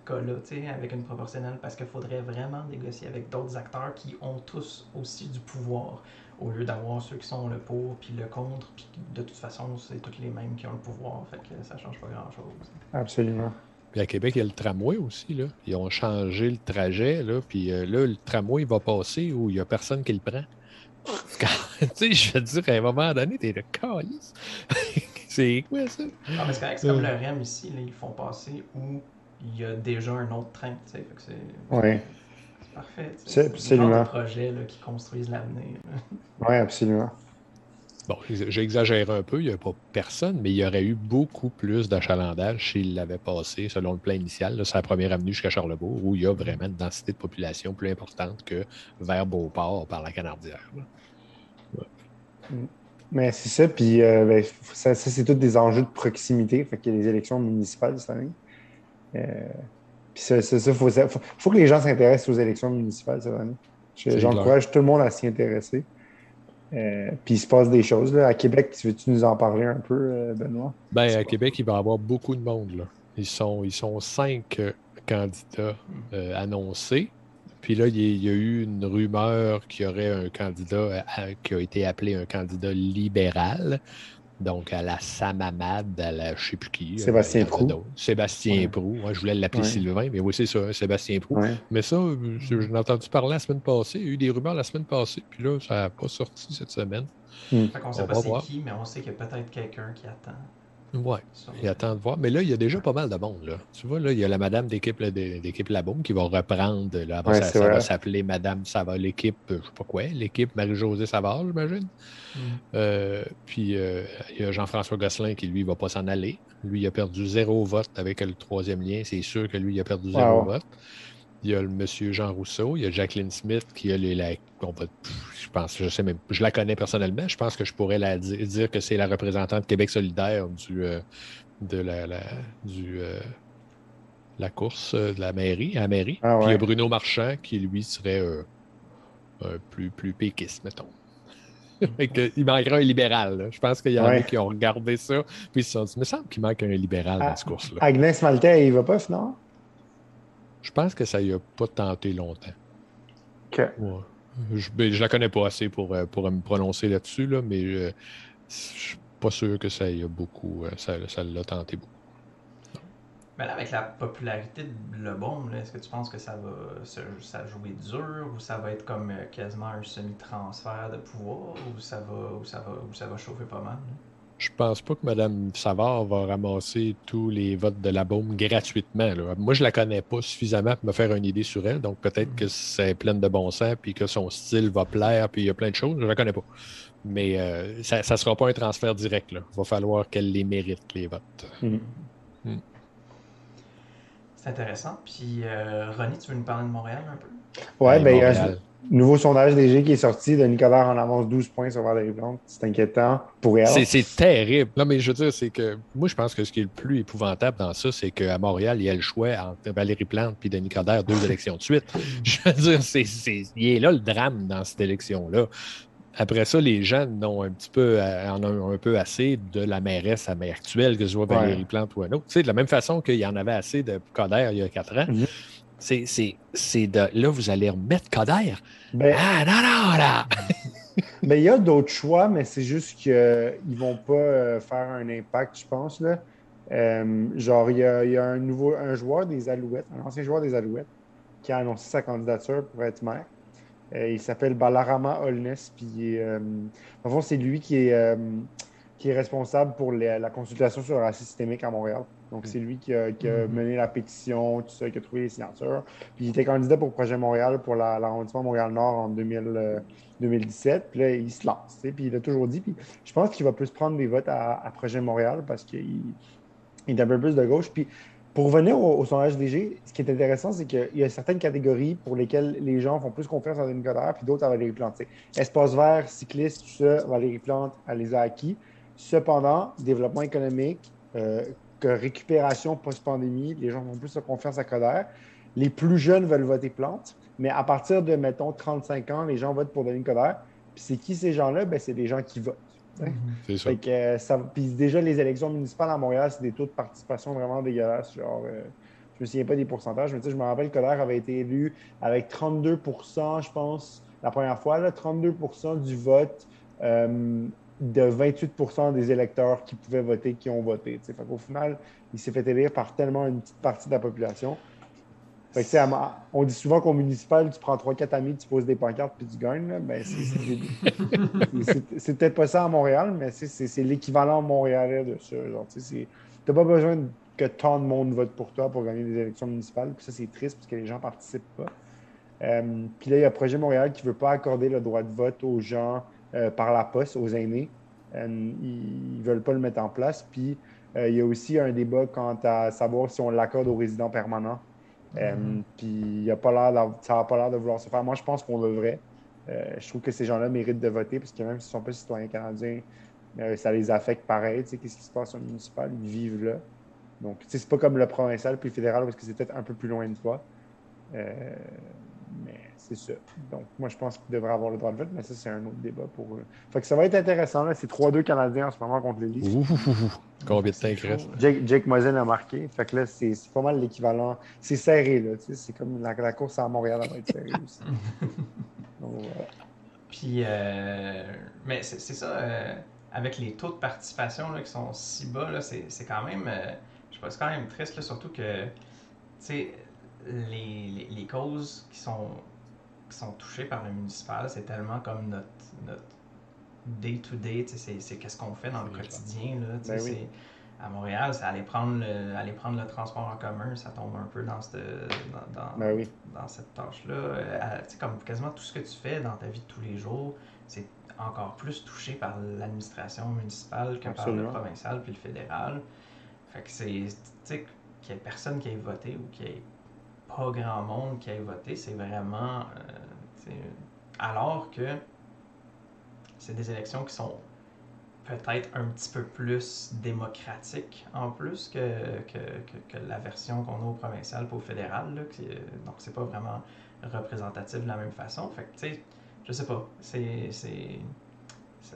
cas-là, avec une proportionnelle, parce qu'il faudrait vraiment négocier avec d'autres acteurs qui ont tous aussi du pouvoir, au lieu d'avoir ceux qui sont le pour puis le contre, puis de toute façon, c'est tous les mêmes qui ont le pouvoir, fait que ça change pas grand-chose. Absolument. Puis à Québec, il y a le tramway aussi. Là. Ils ont changé le trajet. Là, puis euh, là, le tramway va passer où il n'y a personne qui le prend. tu sais, je veux dire, à un moment donné, t'es le calice. c'est quoi ça? Ah, mais c'est comme le REM ici, là, ils font passer où il y a déjà un autre train, tu sais. c'est. Ouais. Parfait. C'est absolument. C'est projets là, qui construisent l'avenir. Oui, absolument. Bon, j'exagère un peu, il n'y a pas personne, mais il y aurait eu beaucoup plus d'achalandage s'il l'avait passé selon le plan initial. C'est la première avenue jusqu'à Charlebourg, où il y a vraiment une densité de population plus importante que vers Beauport par la Canardière. Mais c'est ça, puis euh, ben, ça, c'est tous des enjeux de proximité. Fait qu'il y a les élections municipales cette année. Euh, puis ça, il faut, faut, que les gens s'intéressent aux élections municipales cette année. J'encourage tout le monde à s'y intéresser. Euh, puis il se passe des choses. Là. À Québec, veux-tu nous en parler un peu, euh, Benoît? Ben, à Québec, il va y avoir beaucoup de monde. Là. Ils, sont, ils sont cinq candidats annoncés. Puis là, il y a eu une rumeur qu'il y aurait un candidat qui a été appelé un candidat libéral. Donc, à la Samamad, à la je ne sais plus qui. Sébastien Prou. Sébastien Prou. je voulais l'appeler Sylvain, mais oui, c'est ça, Sébastien Prou. Mais ça, je, l'ai entendu parler la semaine passée. Il y a eu des rumeurs la semaine passée, puis là, ça n'a pas sorti cette semaine. Hmm. on ne sait pas c'est qui, mais on sait qu'il y a peut-être quelqu'un qui attend. Oui, il attend de voir. Mais là, il y a déjà pas mal de monde. Là. Tu vois, là, il y a la madame d'équipe d'équipe Laboum qui va reprendre. Là, ça, va s'appeler Madame Savard, l'équipe, je ne sais pas quoi, l'équipe Marie-Josée Savard, j'imagine. Mm. Euh, puis euh, il y a Jean-François Gosselin qui, lui, va pas s'en aller. Lui, il a perdu zéro vote avec le troisième lien. C'est sûr que lui, il a perdu zéro vote. Il y a le monsieur Jean Rousseau, il y a Jacqueline Smith qui a les. La, je pense, je sais même, je la connais personnellement. Je pense que je pourrais la dire, que c'est la représentante Québec solidaire du, euh, de la, la du, euh, la course de la mairie, à la mairie. Ah Puis il y a Bruno Marchand qui, lui, serait un plus, plus péquiste, mettons. il manquerait un libéral. Je pense qu'il y en a qui ont regardé ça, puis ils se sont dit, il me semble qu'il manque un libéral dans ce course-là. Agnès Maltais, il va pas, non? Je pense que ça y a pas tenté longtemps. OK. Je, ben, je la connais pas assez pour, euh, pour me prononcer là-dessus, là, mais euh, je suis pas sûr que ça y a beaucoup. Euh, ça, ça l'a tenté beaucoup. Mais là, avec la popularité de Le Bon, est-ce que tu penses que ça va ça jouer dur ou ça va être comme quasiment un semi-transfert de pouvoir ou ça va, ou ça va, ou ça va chauffer pas mal? Je pense pas que Mme Savard va ramasser tous les votes de la Baume gratuitement. Moi, je la connais pas suffisamment pour me faire une idée sur elle. Donc, peut-être que c'est pleine de bon sens, puis que son style va plaire, puis il y a plein de choses. Je la connais pas. Mais euh, ça ne sera pas un transfert direct. Il va falloir qu'elle les mérite, les votes. Mm-hmm. Mm. C'est intéressant. Puis, euh, Ronnie, tu veux nous parler de Montréal un peu? Oui, a un nouveau sondage DG qui est sorti de Nicolas en avance 12 points sur Valérie Plante. C'est inquiétant pour elle. C'est terrible. Non, mais je veux dire, c'est que moi, je pense que ce qui est le plus épouvantable dans ça, c'est qu'à Montréal, il y a le choix entre Valérie Plante et Denis Coderre, deux élections de suite. Je veux dire, c'est, il est là le drame dans cette élection-là. Après ça, les gens ont un petit peu, euh, en ont un peu assez de la mairesse à maire actuelle, que ce soit Valérie Plante ou un autre. Tu sais, de la même façon qu'il y en avait assez de Coderre il y a quatre ans. Mhm. C'est de là, vous allez remettre Coder. Ben, ah, non, non, là! mais il y a d'autres choix, mais c'est juste qu'ils ne vont pas euh, faire un impact, je pense. Là. Euh, genre, il y, a, il y, a, un nouveau un joueur des Alouettes, un ancien joueur des Alouettes, qui a annoncé sa candidature pour être maire. Euh, il s'appelle Balarama Holness. Puis, euh, en fond, c'est lui qui est, qui est responsable pour la consultation sur le racisme systémique à Montréal. Donc, c'est lui qui a, mm-hmm. mené la pétition, tout ça, qui a trouvé les signatures. Puis, il était candidat pour le projet Montréal pour l'arrondissement Montréal-Nord en 2017. Euh, puis là, il se lance. Puis, il a toujours dit. Puis, je pense qu'il va plus prendre des votes à, projet Montréal parce qu'il est un peu plus de gauche. Puis, pour revenir au, sondage DG, ce qui est intéressant, c'est qu'il y a certaines catégories pour lesquelles les gens font plus confiance à Denis Coderre, puis d'autres à Valérie Plante. Espace vert, cycliste, tout ça, Valérie Plante, elle les a acquis. Cependant, développement économique, euh, récupération post-pandémie, les gens font plus de confiance à Coder. Les plus jeunes veulent voter Plante, mais à partir de, mettons, 35 ans, les gens votent pour Denis Coder. Puis c'est qui ces gens-là? Ben, c'est des gens qui votent. Mhm. C'est ça. Euh, ça. Puis déjà, les élections municipales à Montréal, c'est des taux de participation vraiment dégueulasses. Genre, euh, je me souviens pas des pourcentages, mais je me rappelle que Coder avait été élu avec 32% je pense, la première fois, là, 32% du vote euh, de 28% des électeurs qui pouvaient voter, qui ont voté. Au final, il s'est fait élire par tellement une petite partie de la population. Fait on dit souvent qu'au municipal, tu prends 3-4 amis, tu poses des pancartes puis tu gagnes. Ben, c'est peut-être pas ça à Montréal, mais c'est l'équivalent montréalais de ça. Tu n'as pas besoin que tant de monde vote pour toi pour gagner des élections municipales. Puis ça, c'est triste parce que les gens ne participent pas. Euh, puis là, il y a Projet Montréal qui ne veut pas accorder le droit de vote aux gens euh, par la poste aux aînés. Euh, ils ne veulent pas le mettre en place. Puis euh, il y a aussi un débat quant à savoir si on l'accorde aux résidents permanents. Mm-hmm. Puis il a pas l'air ça n'a pas l'air de vouloir se faire. Moi, je pense qu'on devrait. je trouve que ces gens-là méritent de voter parce que même s'ils ne sont pas citoyens canadiens, ça les affecte pareil. Tu sais, qu'est-ce qui se passe au municipal? Ils vivent là. Donc, tu sais, c'est pas comme le provincial puis le fédéral parce que c'est peut-être un peu plus loin de toi. Mais c'est ça. Donc, moi, je pense qu'il devrait avoir le droit de vote, mais ça, c'est un autre débat pour eux. Fait que ça va être intéressant. Là. C'est 3-2 Canadiens en ce moment contre les Leafs. Combien de temps il reste? Jake, Jake a marqué. Fait que là, c'est pas mal l'équivalent. C'est serré, là. C'est comme la, course à Montréal, elle va être serrée aussi. Donc, Puis, euh, mais c'est ça, euh, avec les taux de participation là, qui sont si bas, c'est quand même, euh, je sais pas, c'est quand même triste, là, surtout que, tu sais, les, les, les, causes qui sont qui sont touchés par le municipal, c'est tellement comme notre, notre day-to-day, c'est qu'est-ce qu'on fait dans le quotidien. Là, ben À Montréal, c'est aller prendre, le, aller prendre le transport en commun, ça tombe un peu dans cette, dans, dans, ben dans cette tâche-là. Euh, comme quasiment tout ce que tu fais dans ta vie de tous les jours, c'est encore plus touché par l'administration municipale que par le provincial puis le fédéral. Fait que c'est, tu sais, qu'il n'y ait personne qui ait voté ou qui ait pas grand monde qui ait voté. C'est vraiment. alors que c'est des élections qui sont peut-être un petit peu plus démocratiques en plus que, que, que, la version qu'on a au provincial pas au fédéral. Là, donc, c'est pas vraiment représentatif de la même façon. Fait que, tu sais, je sais pas. C'est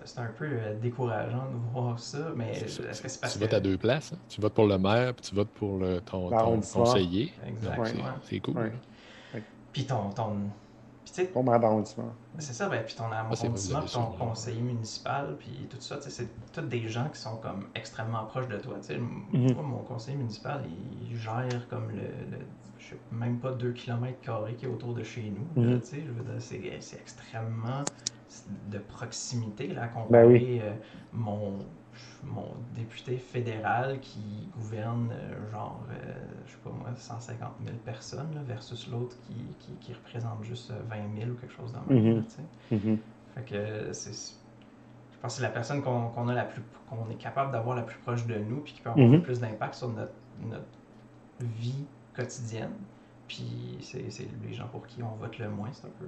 c'est un peu euh, décourageant de voir ça, mais est-ce que c'est parce tu que... votes à deux places. Hein? Tu votes pour le maire, puis tu votes pour le, ton, ton conseiller. Exactement. C'est cool. Puis ton, ton, ton maire d'arrondissement. C'est ça, ben, puis ton ah, arrondissement, puis ton conseiller municipal, puis tout ça, c'est tous des gens qui sont comme extrêmement proches de toi. Mm-hmm. Moi, mon conseiller municipal, il, gère comme le, je sais même pas 2 km qui est autour de chez nous. Mm -hmm. Je veux dire, c'est extrêmement de proximité, là, comparé ben euh, mon, mon député fédéral qui gouverne euh, genre, euh, je sais pas moi, 150 000 personnes versus l'autre qui, qui, qui, représente juste 20 000 ou quelque chose dans le même. Mm Fait que c'est. Je pense que c'est la personne qu'on a la plus qu'on est capable d'avoir la plus proche de nous puis qui peut avoir le mhm. plus d'impact sur notre, notre vie quotidienne. Puis c'est les gens pour qui on vote le moins, c'est un peu.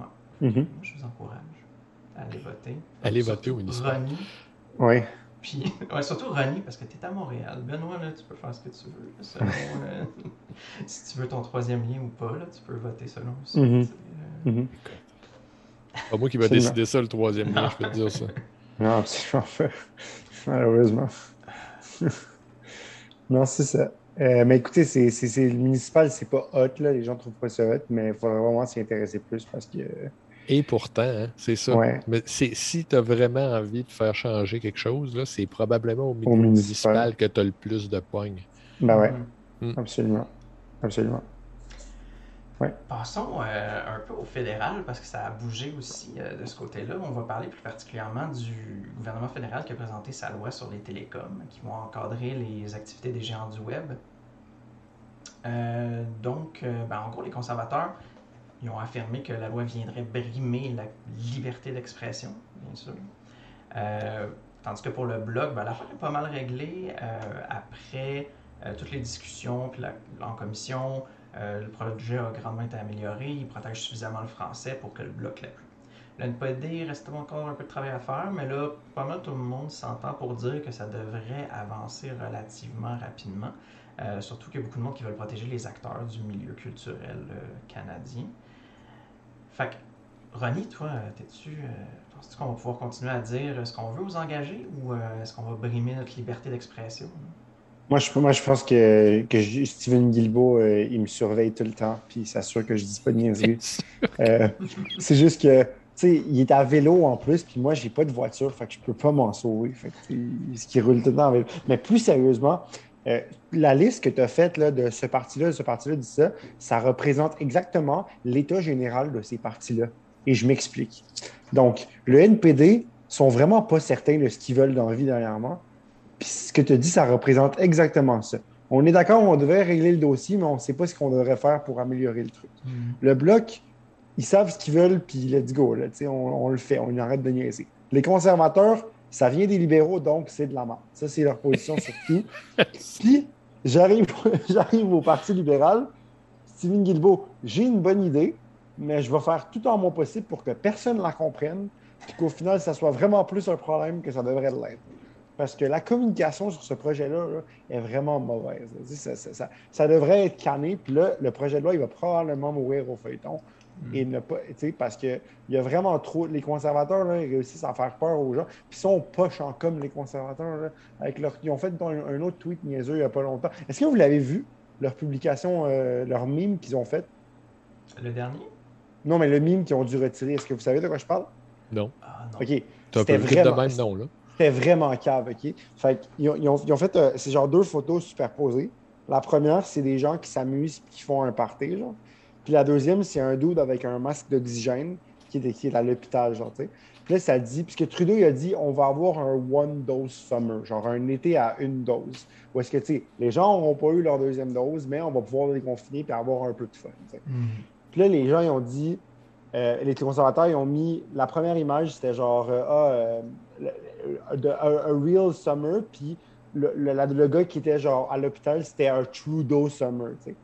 Ouais. Mhm. je vous encourage. Allez voter. Allez voter au municipal. Ronnie. Oui. Puis, ouais, surtout Ronnie, parce que tu es à Montréal. Benoît, là, tu peux faire ce que tu veux. selon, euh, si tu veux ton troisième lien ou pas, là, tu peux voter selon ça. Mm -hmm. euh... mm -hmm. Pas moi qui va décider ça, le troisième lien, je peux te dire ça. Non, absolument pas. Malheureusement. non, c'est ça. Euh, mais écoutez, c'est le municipal, c'est pas hot, là. Les gens trouvent pas ça hot, mais il faudrait vraiment s'y intéresser plus parce que et pourtant, hein, c'est ça. Mais si tu as vraiment envie de faire changer quelque chose, c'est probablement au, au municipal. que tu as le plus de poignes. Ben ouais, mm. absolument. Absolument. Ouais. Passons euh, un peu au fédéral parce que ça a bougé aussi euh, de ce côté-là. On va parler plus particulièrement du gouvernement fédéral qui a présenté sa loi sur les télécoms qui vont encadrer les activités des géants du web. Euh, donc, ben, en gros, les conservateurs ils ont affirmé que la loi viendrait brimer la liberté d'expression, bien sûr. Euh, tandis que pour le blog, ben, l'affaire est pas mal réglée. Euh, après euh, toutes les discussions en commission, le projet a grandement été amélioré. Il protège suffisamment le français pour que le blog l'appuie. Le NPD reste encore un peu de travail à faire, mais là, pas mal tout le monde s'entend pour dire que ça devrait avancer relativement rapidement. surtout qu'il y a beaucoup de monde qui veulent protéger les acteurs du milieu culturel canadien. Fait que, Ronnie, toi, t'es-tu. Euh, penses-tu qu'on va pouvoir continuer à dire ce qu'on veut aux engagés ou euh, est-ce qu'on va brimer notre liberté d'expression? Moi je, moi, je pense que, que Steven Guilbeault, euh, il me surveille tout le temps, puis il s'assure que je dis pas de niaiserie. c'est juste que, tu sais, il est à vélo en plus, puis moi, j'ai pas de voiture, fait que je peux pas m'en sauver. Fait que, ce qui roule tout le temps en vélo. Mais plus sérieusement, euh, la liste que tu as faite là, de ce parti-là, de ce parti-là, dit ça, ça représente exactement l'état général de ces partis-là. Et je m'explique. Donc, le NPD sont vraiment pas certains de ce qu'ils veulent dans la vie dernièrement. Puis ce que tu dis, ça représente exactement ça. On est d'accord, on devrait régler le dossier, mais on ne sait pas ce qu'on devrait faire pour améliorer le truc. Mm. Le bloc, ils savent ce qu'ils veulent, puis let's go. Là, on, on le fait, on arrête de niaiser. Les conservateurs, ça vient des libéraux, donc c'est de la merde. Ça, c'est leur position sur tout. Puis, j'arrive, j'arrive au Parti libéral. Steven Guilbeault, j'ai une bonne idée, mais je vais faire tout en mon possible pour que personne ne la comprenne, puis qu'au final, ça soit vraiment plus un problème que ça devrait l'être. Parce que la communication sur ce projet-là est vraiment mauvaise. Ça, ça, devrait être canné, puis là, le projet de loi, il va probablement mourir au feuilleton. Mm. Et ne pas, parce qu'il y a vraiment trop. Les conservateurs, là, ils réussissent à faire peur aux gens. Puis ils sont pochants comme les conservateurs. Là, avec leur, ils ont fait un, autre tweet niaiseux il n'y a pas longtemps. Est-ce que vous l'avez vu, leur publication, euh, leur mime qu'ils ont fait? Le dernier? Non, mais le mime qu'ils ont dû retirer. Est-ce que vous savez de quoi je parle? Non. Ah, non. OK. C'était vraiment, même nom, là. C'était vraiment cave, OK? Fait ils, ont, ils, ont, ils ont fait. Euh, c'est genre deux photos superposées. La première, c'est des gens qui s'amusent et qui font un party, genre. Puis la deuxième, c'est un dude avec un masque d'oxygène qui est, qui est à l'hôpital, genre, tu sais. Puis là, ça dit, puisque Trudeau, il a dit, on va avoir un one dose summer, genre un été à une dose. Ou est-ce que, tu sais, les gens n'auront pas eu leur deuxième dose, mais on va pouvoir les confiner et avoir un peu de fun, mm. Puis là, les gens, ils ont dit, euh, les conservateurs, ils ont mis, la première image, c'était genre, euh, ah, euh, a, real summer, puis le, le, gars qui était genre à l'hôpital, c'était un Trudeau summer, tu sais.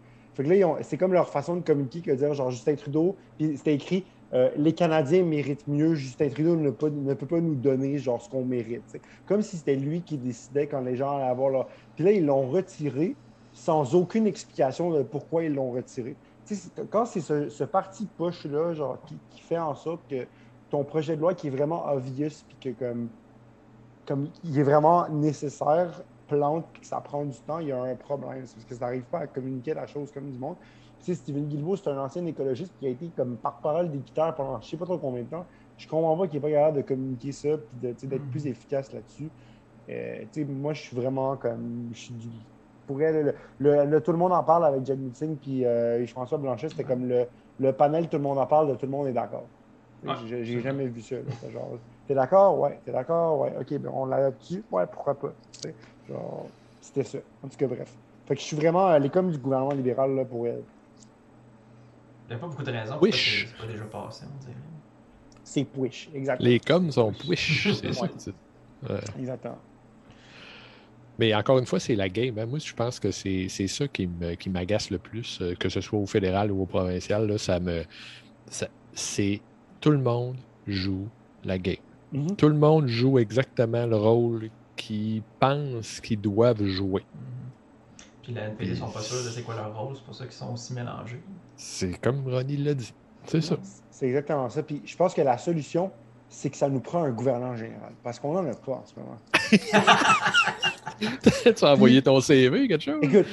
C'est comme leur façon de communiquer que de dire genre Justin Trudeau, puis c'était écrit euh, les Canadiens méritent mieux, Justin Trudeau ne, peut pas nous donner genre ce qu'on mérite. Comme si c'était lui qui décidait quand les gens allaient avoir leur. Puis là, ils l'ont retiré sans aucune explication de pourquoi ils l'ont retiré. quand c'est ce, parti push-là, genre, qui, fait en sorte que ton projet de loi qui est vraiment obvious, puis que comme, comme il est vraiment nécessaire, plante, puis que ça prend du temps, il y a un problème. C'est parce que ça n'arrive pas à communiquer la chose comme du monde. Tu sais, Steven Guilbeault, c'est un ancien écologiste qui a été comme par-parole d'éditeur pendant je ne sais pas trop combien de temps. Je comprends pas qu'il n'est pas capable de communiquer ça et d'être plus mm. efficace là-dessus. Euh, moi, je suis vraiment comme. Je suis du, pour elle, le, tout le monde en parle avec Jen Meeting puis euh, François Blanchet, c'était comme le, le, panel Tout le monde en parle de Tout le monde est d'accord. J'ai jamais vu ça. genre, t'es d'accord? Ouais. T'es d'accord? Ouais. OK, ben on l'a dessus? Ouais, pourquoi pas? Genre, c'était ça. En tout cas, bref. Fait que je suis vraiment. Est comme du gouvernement libéral là, pour elle. Il n'y a pas beaucoup de raisons pour c'est pas déjà passé, on dirait. C'est Wish, exactement. Les coms sont Wish, c'est ça. Exactement. Mais encore une fois, c'est la game. Hein. Moi, je pense que c'est ça qui m'agace le plus, euh, que ce soit au fédéral ou au provincial. Là, ça me. C'est tout le monde joue la game. Mm-hmm. Tout le monde joue exactement le rôle qu'ils pensent qu'ils doivent jouer. Puis la NPD sont pas sûrs de c'est quoi leur rôle, c'est pour ça qu'ils sont aussi mélangés. C'est comme Ronnie l'a dit. C'est ça. C'est exactement ça. Puis je pense que la solution, c'est que ça nous prend un gouverneur général. Parce qu'on n'en a pas en ce moment. tu as envoyé ton CV, quelque chose? Écoute,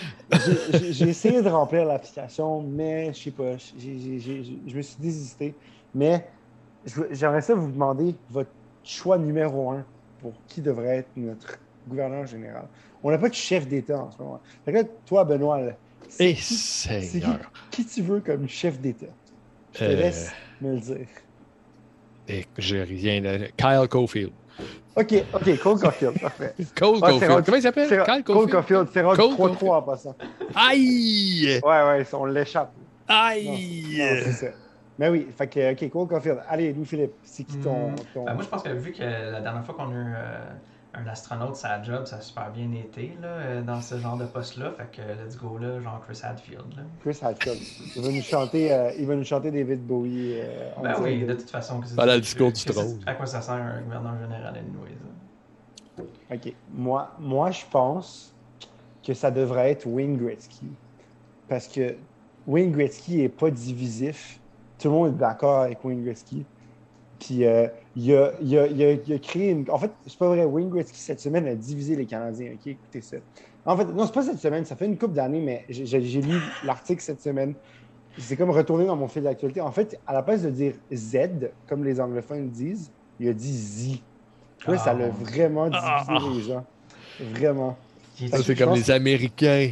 j'ai essayé de remplir l'application, mais je sais pas, je me suis désisté. Mais j'aimerais ça vous demander votre choix numéro un pour qui devrait être notre gouverneur général. On n'a pas de chef d'État en ce moment. Fait que toi, Benoît, eh, Seigneur. Qui, tu veux comme chef d'État? Je te euh, laisse me le dire. Et eh, j'ai rien. Kyle Caulfield. OK, OK, Cole Caulfield, parfait. Cole Caulfield. Comment il s'appelle? Kyle Cole Caulfield, c'est rendu 3-3 en passant. Aïe! Ouais, ouais, on l'échappe. Aïe! c'est ça. Mais oui, fait que, OK, Cole Caulfield. Allez, Louis-Philippe, c'est qui ton. Hmm. ton... Ben, moi, je pense que vu que la dernière fois qu'on a eu. Euh, un astronaute, sa job, ça a super bien été là, euh, dans ce genre de poste-là. Fait que let's go là, genre Chris Hadfield. Là. Chris Hadfield. Il va nous chanter, euh, il va nous chanter David Bowie. Euh, ben oui, de toute façon. Que Pas le discours du trône. À quoi ça sert un gouverneur général anyway, OK. Moi, moi, je pense que ça devrait être Wayne Gretzky. Parce que Wayne Gretzky n'est pas divisif. Tout le monde est d'accord avec Wayne Gretzky. Puis euh, il, a, il, a, il, a, créé une. En fait, c'est pas vrai. Wayne Gretzky, cette semaine, a divisé les Canadiens. OK, écoutez ça. En fait, non, c'est pas cette semaine. Ça fait une couple d'années, mais j'ai lu l'article cette semaine. C'est comme retourné dans mon fil d'actualité. En fait, à la place de dire Z, comme les anglophones disent, il a dit Z. Là, ça l'a ah. vraiment divisé les gens. Vraiment. C'est comme les Américains.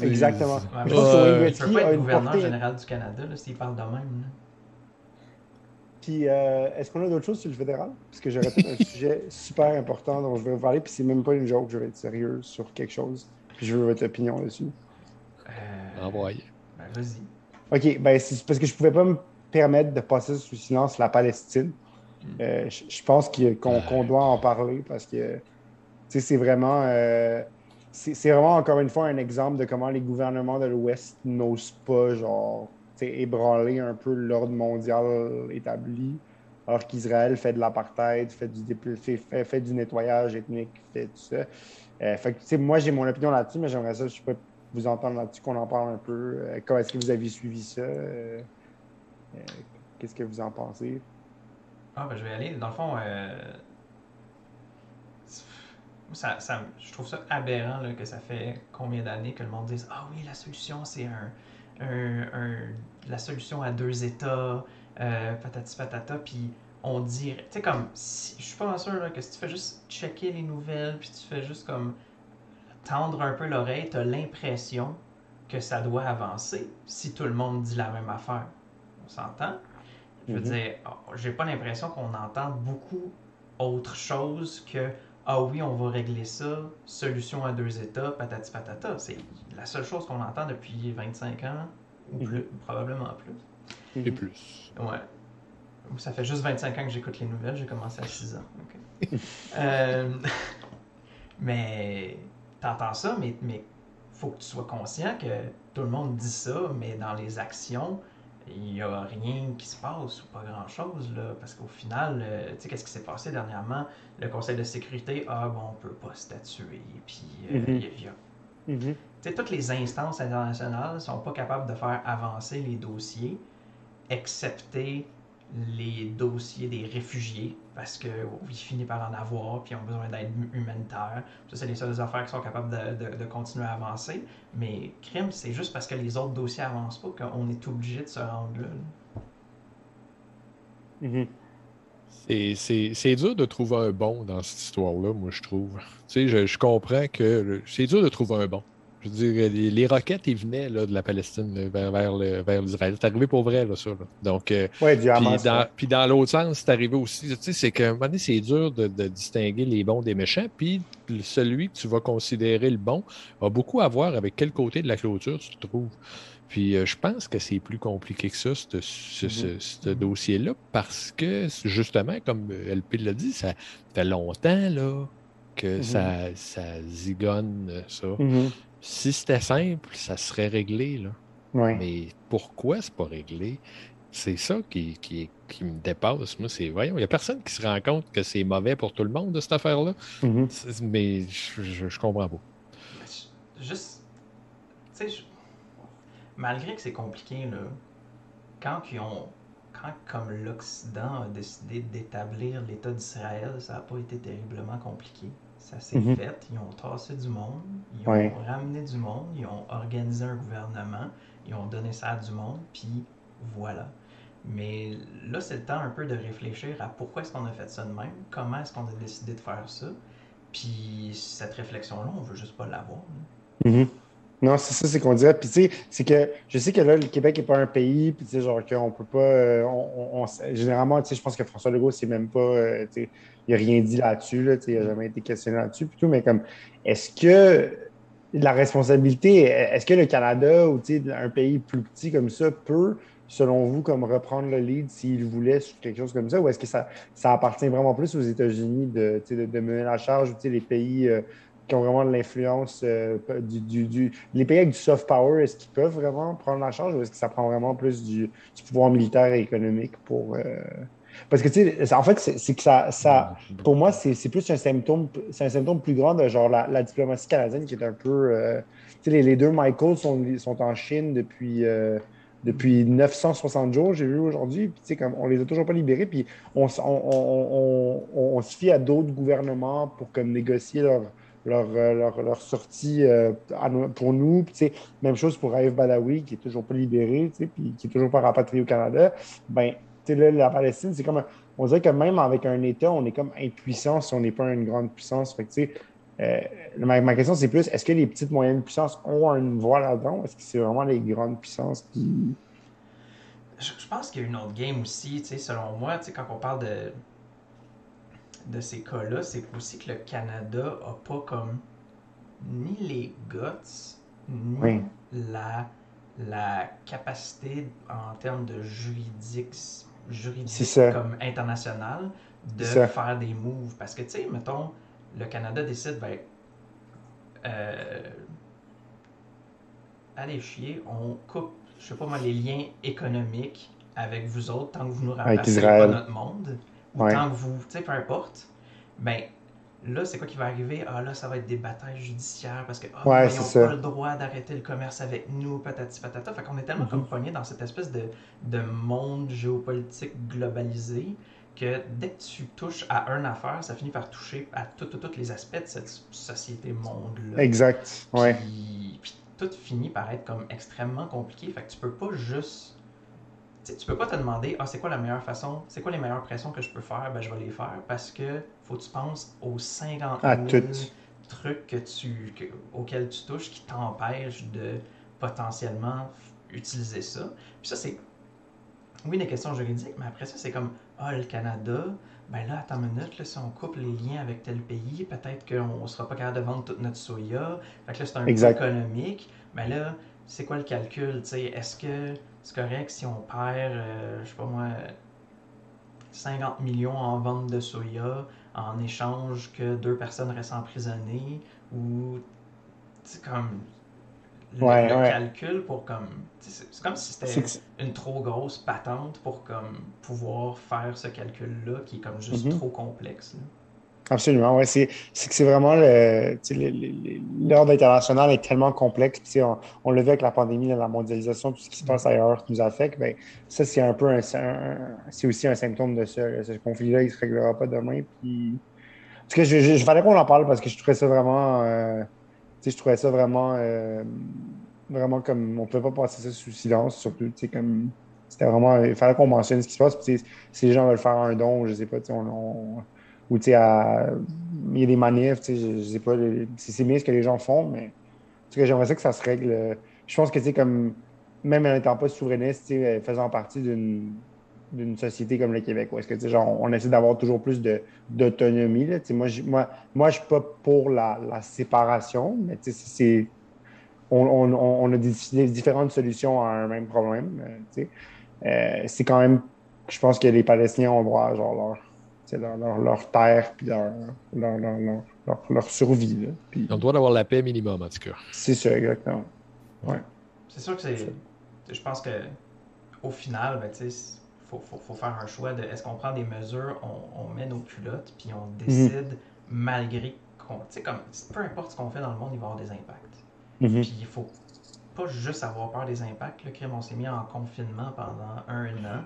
Exactement. je pense que Wayne Gretzky a une gouverneur général du Canada, s'il parle de même. Puis, euh, est-ce qu'on a d'autres choses sur le fédéral? Parce que j'aurais un sujet super important dont je vais vous parler, puis c'est même pas une joke, je vais être sérieux sur quelque chose. Puis je veux votre opinion dessus. Euh... Envoyez. Ben, vas-y. OK, ben, c'est parce que je pouvais pas me permettre de passer sous silence la Palestine. Hmm. Euh, je, pense qu'on doit en parler parce que c'est vraiment, euh, c'est vraiment encore une fois un exemple de comment les gouvernements de l'Ouest n'osent pas genre ébranler un peu l'ordre mondial établi, alors qu'Israël fait de l'apartheid, fait du, fait, du nettoyage ethnique, fait tout ça. Euh, fait moi, j'ai mon opinion là-dessus, mais j'aimerais ça, je peux vous entendre là-dessus, qu'on en parle un peu. Euh, comment est-ce que vous avez suivi ça? Euh, qu'est-ce que vous en pensez? Ah, ben, je vais aller. Dans le fond, ça, je trouve ça aberrant là, que ça fait combien d'années que le monde dise Ah oui, la solution, c'est un la solution à deux États, euh, patati patata, puis on dirait, tu sais, comme, si, je suis pas sûr là, que si tu fais juste checker les nouvelles, puis tu fais juste comme tendre un peu l'oreille, tu as l'impression que ça doit avancer si tout le monde dit la même affaire. On s'entend? Je veux mm-hmm. dire, oh, j'ai pas l'impression qu'on entend beaucoup autre chose que ah oui, on va régler ça, solution à deux États, patati patata. C'est la seule chose qu'on entend depuis 25 ans, ou plus, probablement plus. Et plus. Ouais. Ça fait juste 25 ans que j'écoute les nouvelles, j'ai commencé à 6 ans. euh, mais t'entends ça, mais, mais faut que tu sois conscient que tout le monde dit ça, mais dans les actions, il n'y a rien qui se passe ou pas grand-chose. là Parce qu'au final, euh, tu sais, qu'est-ce qui s'est passé dernièrement? Le Conseil de sécurité, ah bon, on peut pas statuer. Puis, euh, mm-hmm. il y a, mm-hmm. Tu sais, toutes les instances internationales sont pas capables de faire avancer les dossiers, excepté les dossiers des réfugiés, parce qu'ils oh, finissent par en avoir, puis ils ont besoin d'aide humanitaire. Ça, c'est les seules affaires qui sont capables de, de, continuer à avancer. Mais crime, c'est juste parce que les autres dossiers avancent pas qu'on est obligé de se rendre là. Mm-hmm. C'est dur de trouver un bon dans cette histoire-là, moi, je trouve. Tu sais, je, je comprends que c'est dur de trouver un bon. Je veux dire, les, roquettes, ils venaient là, de la Palestine vers, vers, l'Israël. C'est arrivé pour vrai, là, ça. Donc, euh, puis, dans, l'autre sens, c'est arrivé aussi. Tu sais, c'est qu'à un moment donné, c'est dur de, distinguer les bons des méchants. Puis celui que tu vas considérer le bon a beaucoup à voir avec quel côté de la clôture tu te trouves. Puis euh, je pense que c'est plus compliqué que ça, ce, mm-hmm. dossier-là, parce que justement, comme LP l'a dit, ça fait longtemps là, que mm-hmm. ça, ça zigonne ça. Mm-hmm. Si c'était simple, ça serait réglé. Là. Mais pourquoi c'est pas réglé? C'est ça qui, qui, me dépasse. Moi, c'est voyons, il n'y a personne qui se rend compte que c'est mauvais pour tout le monde de cette affaire-là. Mm-hmm. Mais je, je, comprends pas. Juste, tu sais, malgré que c'est compliqué, là, quand ils ont, quand comme l'Occident a décidé d'établir l'État d'Israël, ça n'a pas été terriblement compliqué. Ça s'est mhm. fait. Ils ont tassé du monde, ils ont ramené du monde, ils ont organisé un gouvernement, ils ont donné ça à du monde, puis voilà. Mais là, c'est le temps un peu de réfléchir à pourquoi est-ce qu'on a fait ça de même, comment est-ce qu'on a décidé de faire ça, puis cette réflexion-là, on veut juste pas l'avoir. Mhm. Non, c'est ça, c'est qu'on dirait. Puis, tu sais, c'est que je sais que là, le Québec n'est pas un pays, puis, tu sais, genre, qu'on peut pas. Euh, on, généralement, tu sais, je pense que François Legault, c'est même pas. Euh, tu sais, il n'a rien dit là-dessus, là, il n'a jamais été questionné là-dessus, mais comme, est-ce que la responsabilité, est-ce que le Canada ou un pays plus petit comme ça peut, selon vous, comme reprendre le lead s'il voulait sur quelque chose comme ça, ou est-ce que ça, ça appartient vraiment plus aux États-Unis de, de, de, mener la charge, ou les pays euh, qui ont vraiment de l'influence, euh, du, du, les pays avec du soft power, est-ce qu'ils peuvent vraiment prendre la charge ou est-ce que ça prend vraiment plus du, pouvoir militaire et économique pour, euh, parce que, tu sais, en fait, c'est que ça, ça pour moi, c'est plus un symptôme, c'est un symptôme plus grand de genre la, diplomatie canadienne qui est un peu. Euh, tu sais, les, deux Michael sont, sont en Chine depuis. Euh, depuis 960 jours, j'ai vu aujourd'hui. Puis, tu sais, comme on les a toujours pas libérés. Puis, on, on, on, se fie à d'autres gouvernements pour comme négocier leur, leur, euh, leur, leur sortie pour nous. Puis, tu sais, même chose pour Raif Badawi, qui est toujours pas libéré, tu sais, puis qui est toujours pas rapatrié au Canada. Ben, la Palestine, c'est comme. on dirait que même avec un État, on est comme impuissant si on n'est pas une grande puissance. Fait euh, ma, question, c'est plus est-ce que les petites moyennes puissances ont une voix là-dedans Est-ce que c'est vraiment les grandes puissances qui. Je, pense qu'il y a une autre game aussi, selon moi, quand on parle de, de ces cas-là, c'est aussi que le Canada n'a pas comme ni les guts, ni la, la capacité en termes de juridique juridique comme international de faire des moves. Parce que, tu sais, mettons, le Canada décide, ben, euh, allez chier, on coupe, je sais pas moi, les liens économiques avec vous autres tant que vous nous ramassez pas notre monde, tant que vous, tu sais, peu importe, ben, là, c'est quoi qui va arriver? Ah, là, ça va être des batailles judiciaires parce que, ah, ils n'ont pas le droit d'arrêter le commerce avec nous, patati patata. Fait qu'on est tellement comme mm-hmm. dans cette espèce de, de monde géopolitique globalisé que dès que tu touches à une affaire, ça finit par toucher à tous les aspects de cette société-monde-là. Exact. Ouais. Puis, tout finit par être comme extrêmement compliqué. Fait que tu peux pas juste tu peux pas te demander, ah, c'est quoi la meilleure façon, c'est quoi les meilleures pressions que je peux faire, ben je vais les faire parce que faut que tu penses aux 50 000 trucs que tu, auxquels tu touches qui t'empêchent de potentiellement utiliser ça. Puis ça, c'est, oui, des questions juridiques, mais après ça, c'est comme, ah, le Canada, ben là, attends une minute, là, si on coupe les liens avec tel pays, peut-être qu'on ne sera pas capable de vendre toute notre soya. Fait que là, c'est un peu économique. Mais ben là, c'est quoi le calcul? Est-ce que c'est correct si on perd, euh, je sais pas moi, 50 millions en vente de soya en échange que deux personnes restent emprisonnées ou c'est comme le, calcul pour comme. C'est comme si c'était une trop grosse patente pour comme pouvoir faire ce calcul-là qui est comme juste mm-hmm. trop complexe. Absolument, oui. C'est que c'est vraiment le. L'ordre international est tellement complexe. On, on l'a vu avec la pandémie, la mondialisation, tout ce qui se passe ailleurs qui nous affecte. Ben, ça, c'est un peu un, c'est aussi un symptôme de ça. Ce conflit-là, il ne se réglera pas demain. Puis... En je, je, fallait qu'on en parle parce que je trouvais ça vraiment. Euh, je trouvais ça vraiment. Euh, vraiment comme. On ne pouvait pas passer ça sous silence, surtout. Comme, c'était vraiment. Il fallait qu'on mentionne ce qui se passe. Si les gens veulent faire un don, je sais pas, on, on ou tu il y a des manifs, sais, je, sais pas, c'est bien ce que les gens font, mais j'aimerais ça que ça se règle. Je pense que, tu sais, comme, même en n'étant pas souverainiste, faisant partie d'une société comme le Québec, est-ce que, genre, on essaie d'avoir toujours plus d'autonomie, moi, je, moi, moi, je suis pas pour la, séparation, mais. On, a différentes solutions à un même problème, euh. Euh, c'est quand même... Je pense que les Palestiniens ont droit, genre, leur leur, leur, terre puis leur, leur survie. Là. Puis... On doit avoir la paix minimum, en tout cas. C'est ça, exactement. Ouais. C'est sûr que c'est. Je pense que au final, ben, il faut, faut, faut, faire un choix de est-ce qu'on prend des mesures, on, on, met nos culottes, puis on mhm. décide malgré qu'on. Tu sais, comme peu importe ce qu'on fait dans le monde, il va y avoir des impacts. Mhm. Puis il faut pas juste avoir peur des impacts. Le crime, on s'est mis en confinement pendant un an.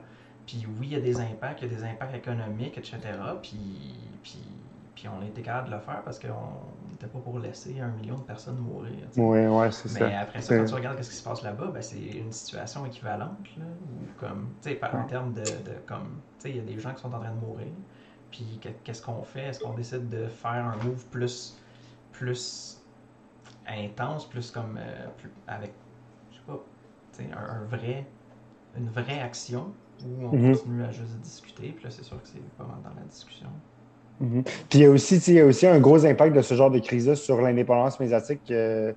Puis oui, il y a des impacts, il y a des impacts économiques, etc. Puis, puis, puis on a été capable de le faire parce qu'on n'était pas pour laisser un million de personnes mourir. Oui, oui, c'est ça. Mais après ça, quand tu regardes ce qui se passe là-bas, ben, c'est une situation équivalente. Là, ou comme, tu sais, en termes de, de comme, il y a des gens qui sont en train de mourir. Puis qu'est-ce qu'on fait? Est-ce qu'on décide de faire un move plus, plus intense, plus comme, euh, avec, je sais pas, sais, un vrai, une vraie action? Où on mhm. continue à juste discuter. Puis là, c'est sûr que c'est mal dans la discussion. Mhm. Puis il y, a aussi, il y a aussi un gros impact de ce genre de crise-là sur l'indépendance médiatique. Euh,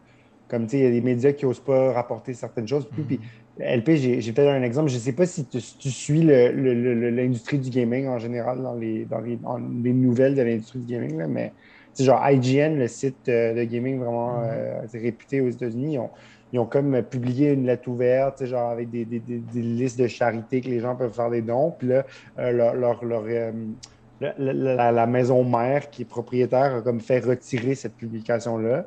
comme il y a des médias qui n'osent pas rapporter certaines choses. Puis, mhm. LP, j'ai peut-être un exemple. Je ne sais pas si tu, suis l'industrie du gaming en général dans les, dans les, nouvelles de l'industrie du gaming, là, mais genre IGN, le site euh, de gaming vraiment euh, réputé aux États-Unis, ont, ils ont comme publié une lettre ouverte, genre avec des, listes de charité que les gens peuvent faire des dons. Puis là, euh, leur, euh, la, maison mère qui est propriétaire a comme fait retirer cette publication-là.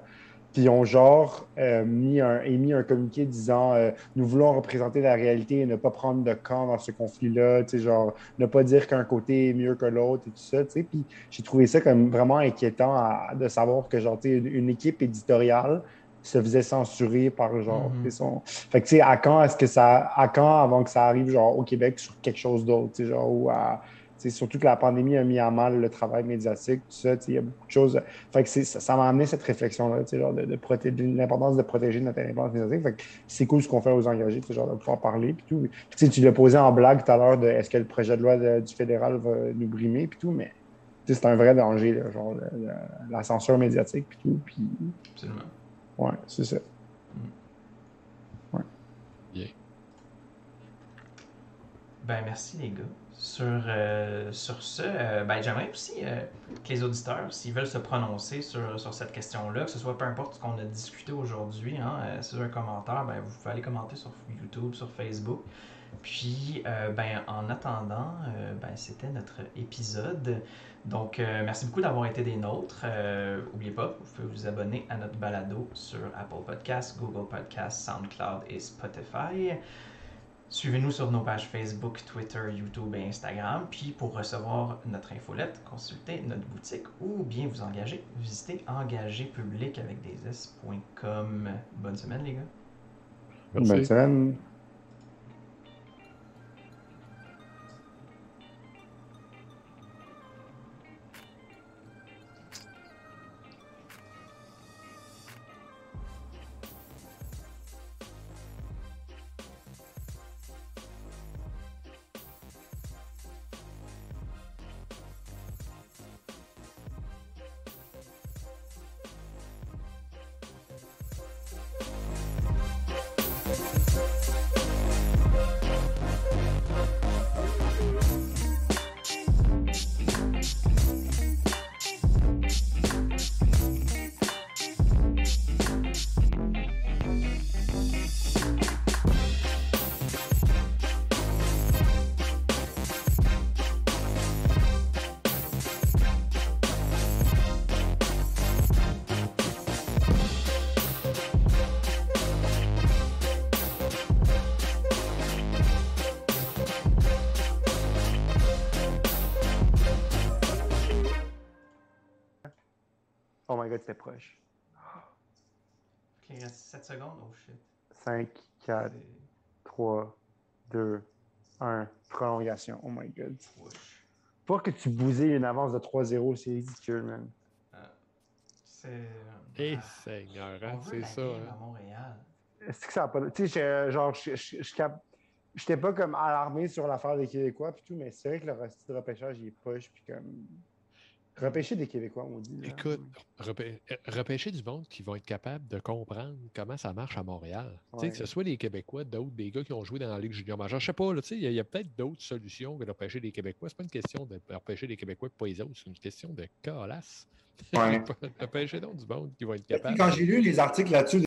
Puis ils ont genre euh, mis un, émis un communiqué disant nous voulons représenter la réalité et ne pas prendre de camp dans ce conflit-là, genre ne pas dire qu'un côté est mieux que l'autre et tout ça. Puis j'ai trouvé ça comme vraiment inquiétant de savoir que genre une équipe éditoriale se faisait censurer par genre mm son... fait que tu sais à quand est-ce que ça à quand avant que ça arrive genre au Québec sur quelque chose d'autre tu sais genre ou à surtout que la pandémie a mis à mal le travail médiatique tout ça il y a beaucoup de choses. Fait que ça m'a amené cette réflexion là tu sais genre de, de protéger l'importance de protéger notre indépendance médiatique. Fait que c'est cool ce qu'on fait aux engagés tu sais, genre de pouvoir parler puis tout. Puis, tu l'as posé en blague tout à l'heure de est-ce que le projet de loi du fédéral va nous brimer puis tout mais c'est un vrai danger là, genre la censure médiatique puis tout puis Absolument. Ouais, c'est ça. Ouais. Bien. Ben, merci les gars. Sur, euh, sur ce, euh, ben, j'aimerais aussi euh, que les auditeurs, s'ils veulent se prononcer sur, sur cette question-là, que ce soit peu importe ce qu'on a discuté aujourd'hui, hein, sur un commentaire, ben, vous pouvez aller commenter sur YouTube, sur Facebook. Puis, ben, en attendant, ben, c'était notre épisode. Donc, euh, merci beaucoup d'avoir été des nôtres. N'oubliez euh, pas, vous pouvez vous abonner à notre balado sur Apple Podcasts, Google Podcasts, SoundCloud et Spotify. Suivez-nous sur nos pages Facebook, Twitter, YouTube et Instagram. Puis pour recevoir notre infolette, consultez notre boutique ou bien vous engager, visitez engagerpublic avec des s.com. Bonne semaine les gars. Bonne semaine. Oh my god, c'était proche. Ok, il reste 7 secondes. Oh shit. 5, 4, C'est 3, 2, 1. Prolongation. Oh my god. push. Pas que tu bousais une avance de 3-0, c'est ridicule, man. C'est. Eh, Ah, Seigneur, hein, c'est ça. game hein. à Montréal. Est-ce que ça a pas. Tu sais, je- genre, je, je, je cap- J'étais pas comme alarmé sur l'affaire des Québécois puis tout, mais c'est vrai que le reste de repêchage, il est poche, puis comme. Repêcher des Québécois, on dit. là. Écoute, repê- euh, repêcher du monde qui vont être capables de comprendre comment ça marche à Montréal. Tu sais, Ouais. Que ce soit des Québécois, d'autres, des gars qui ont joué dans la Ligue junior majeure. Je sais pas, là, tu sais, il y a, peut-être d'autres solutions que de repêcher des Québécois. C'est pas une question de repêcher des Québécois et pas les autres, c'est une question de calasse. Ouais. repêcher donc du monde qui vont être capables. Quand j'ai lu les articles là-dessus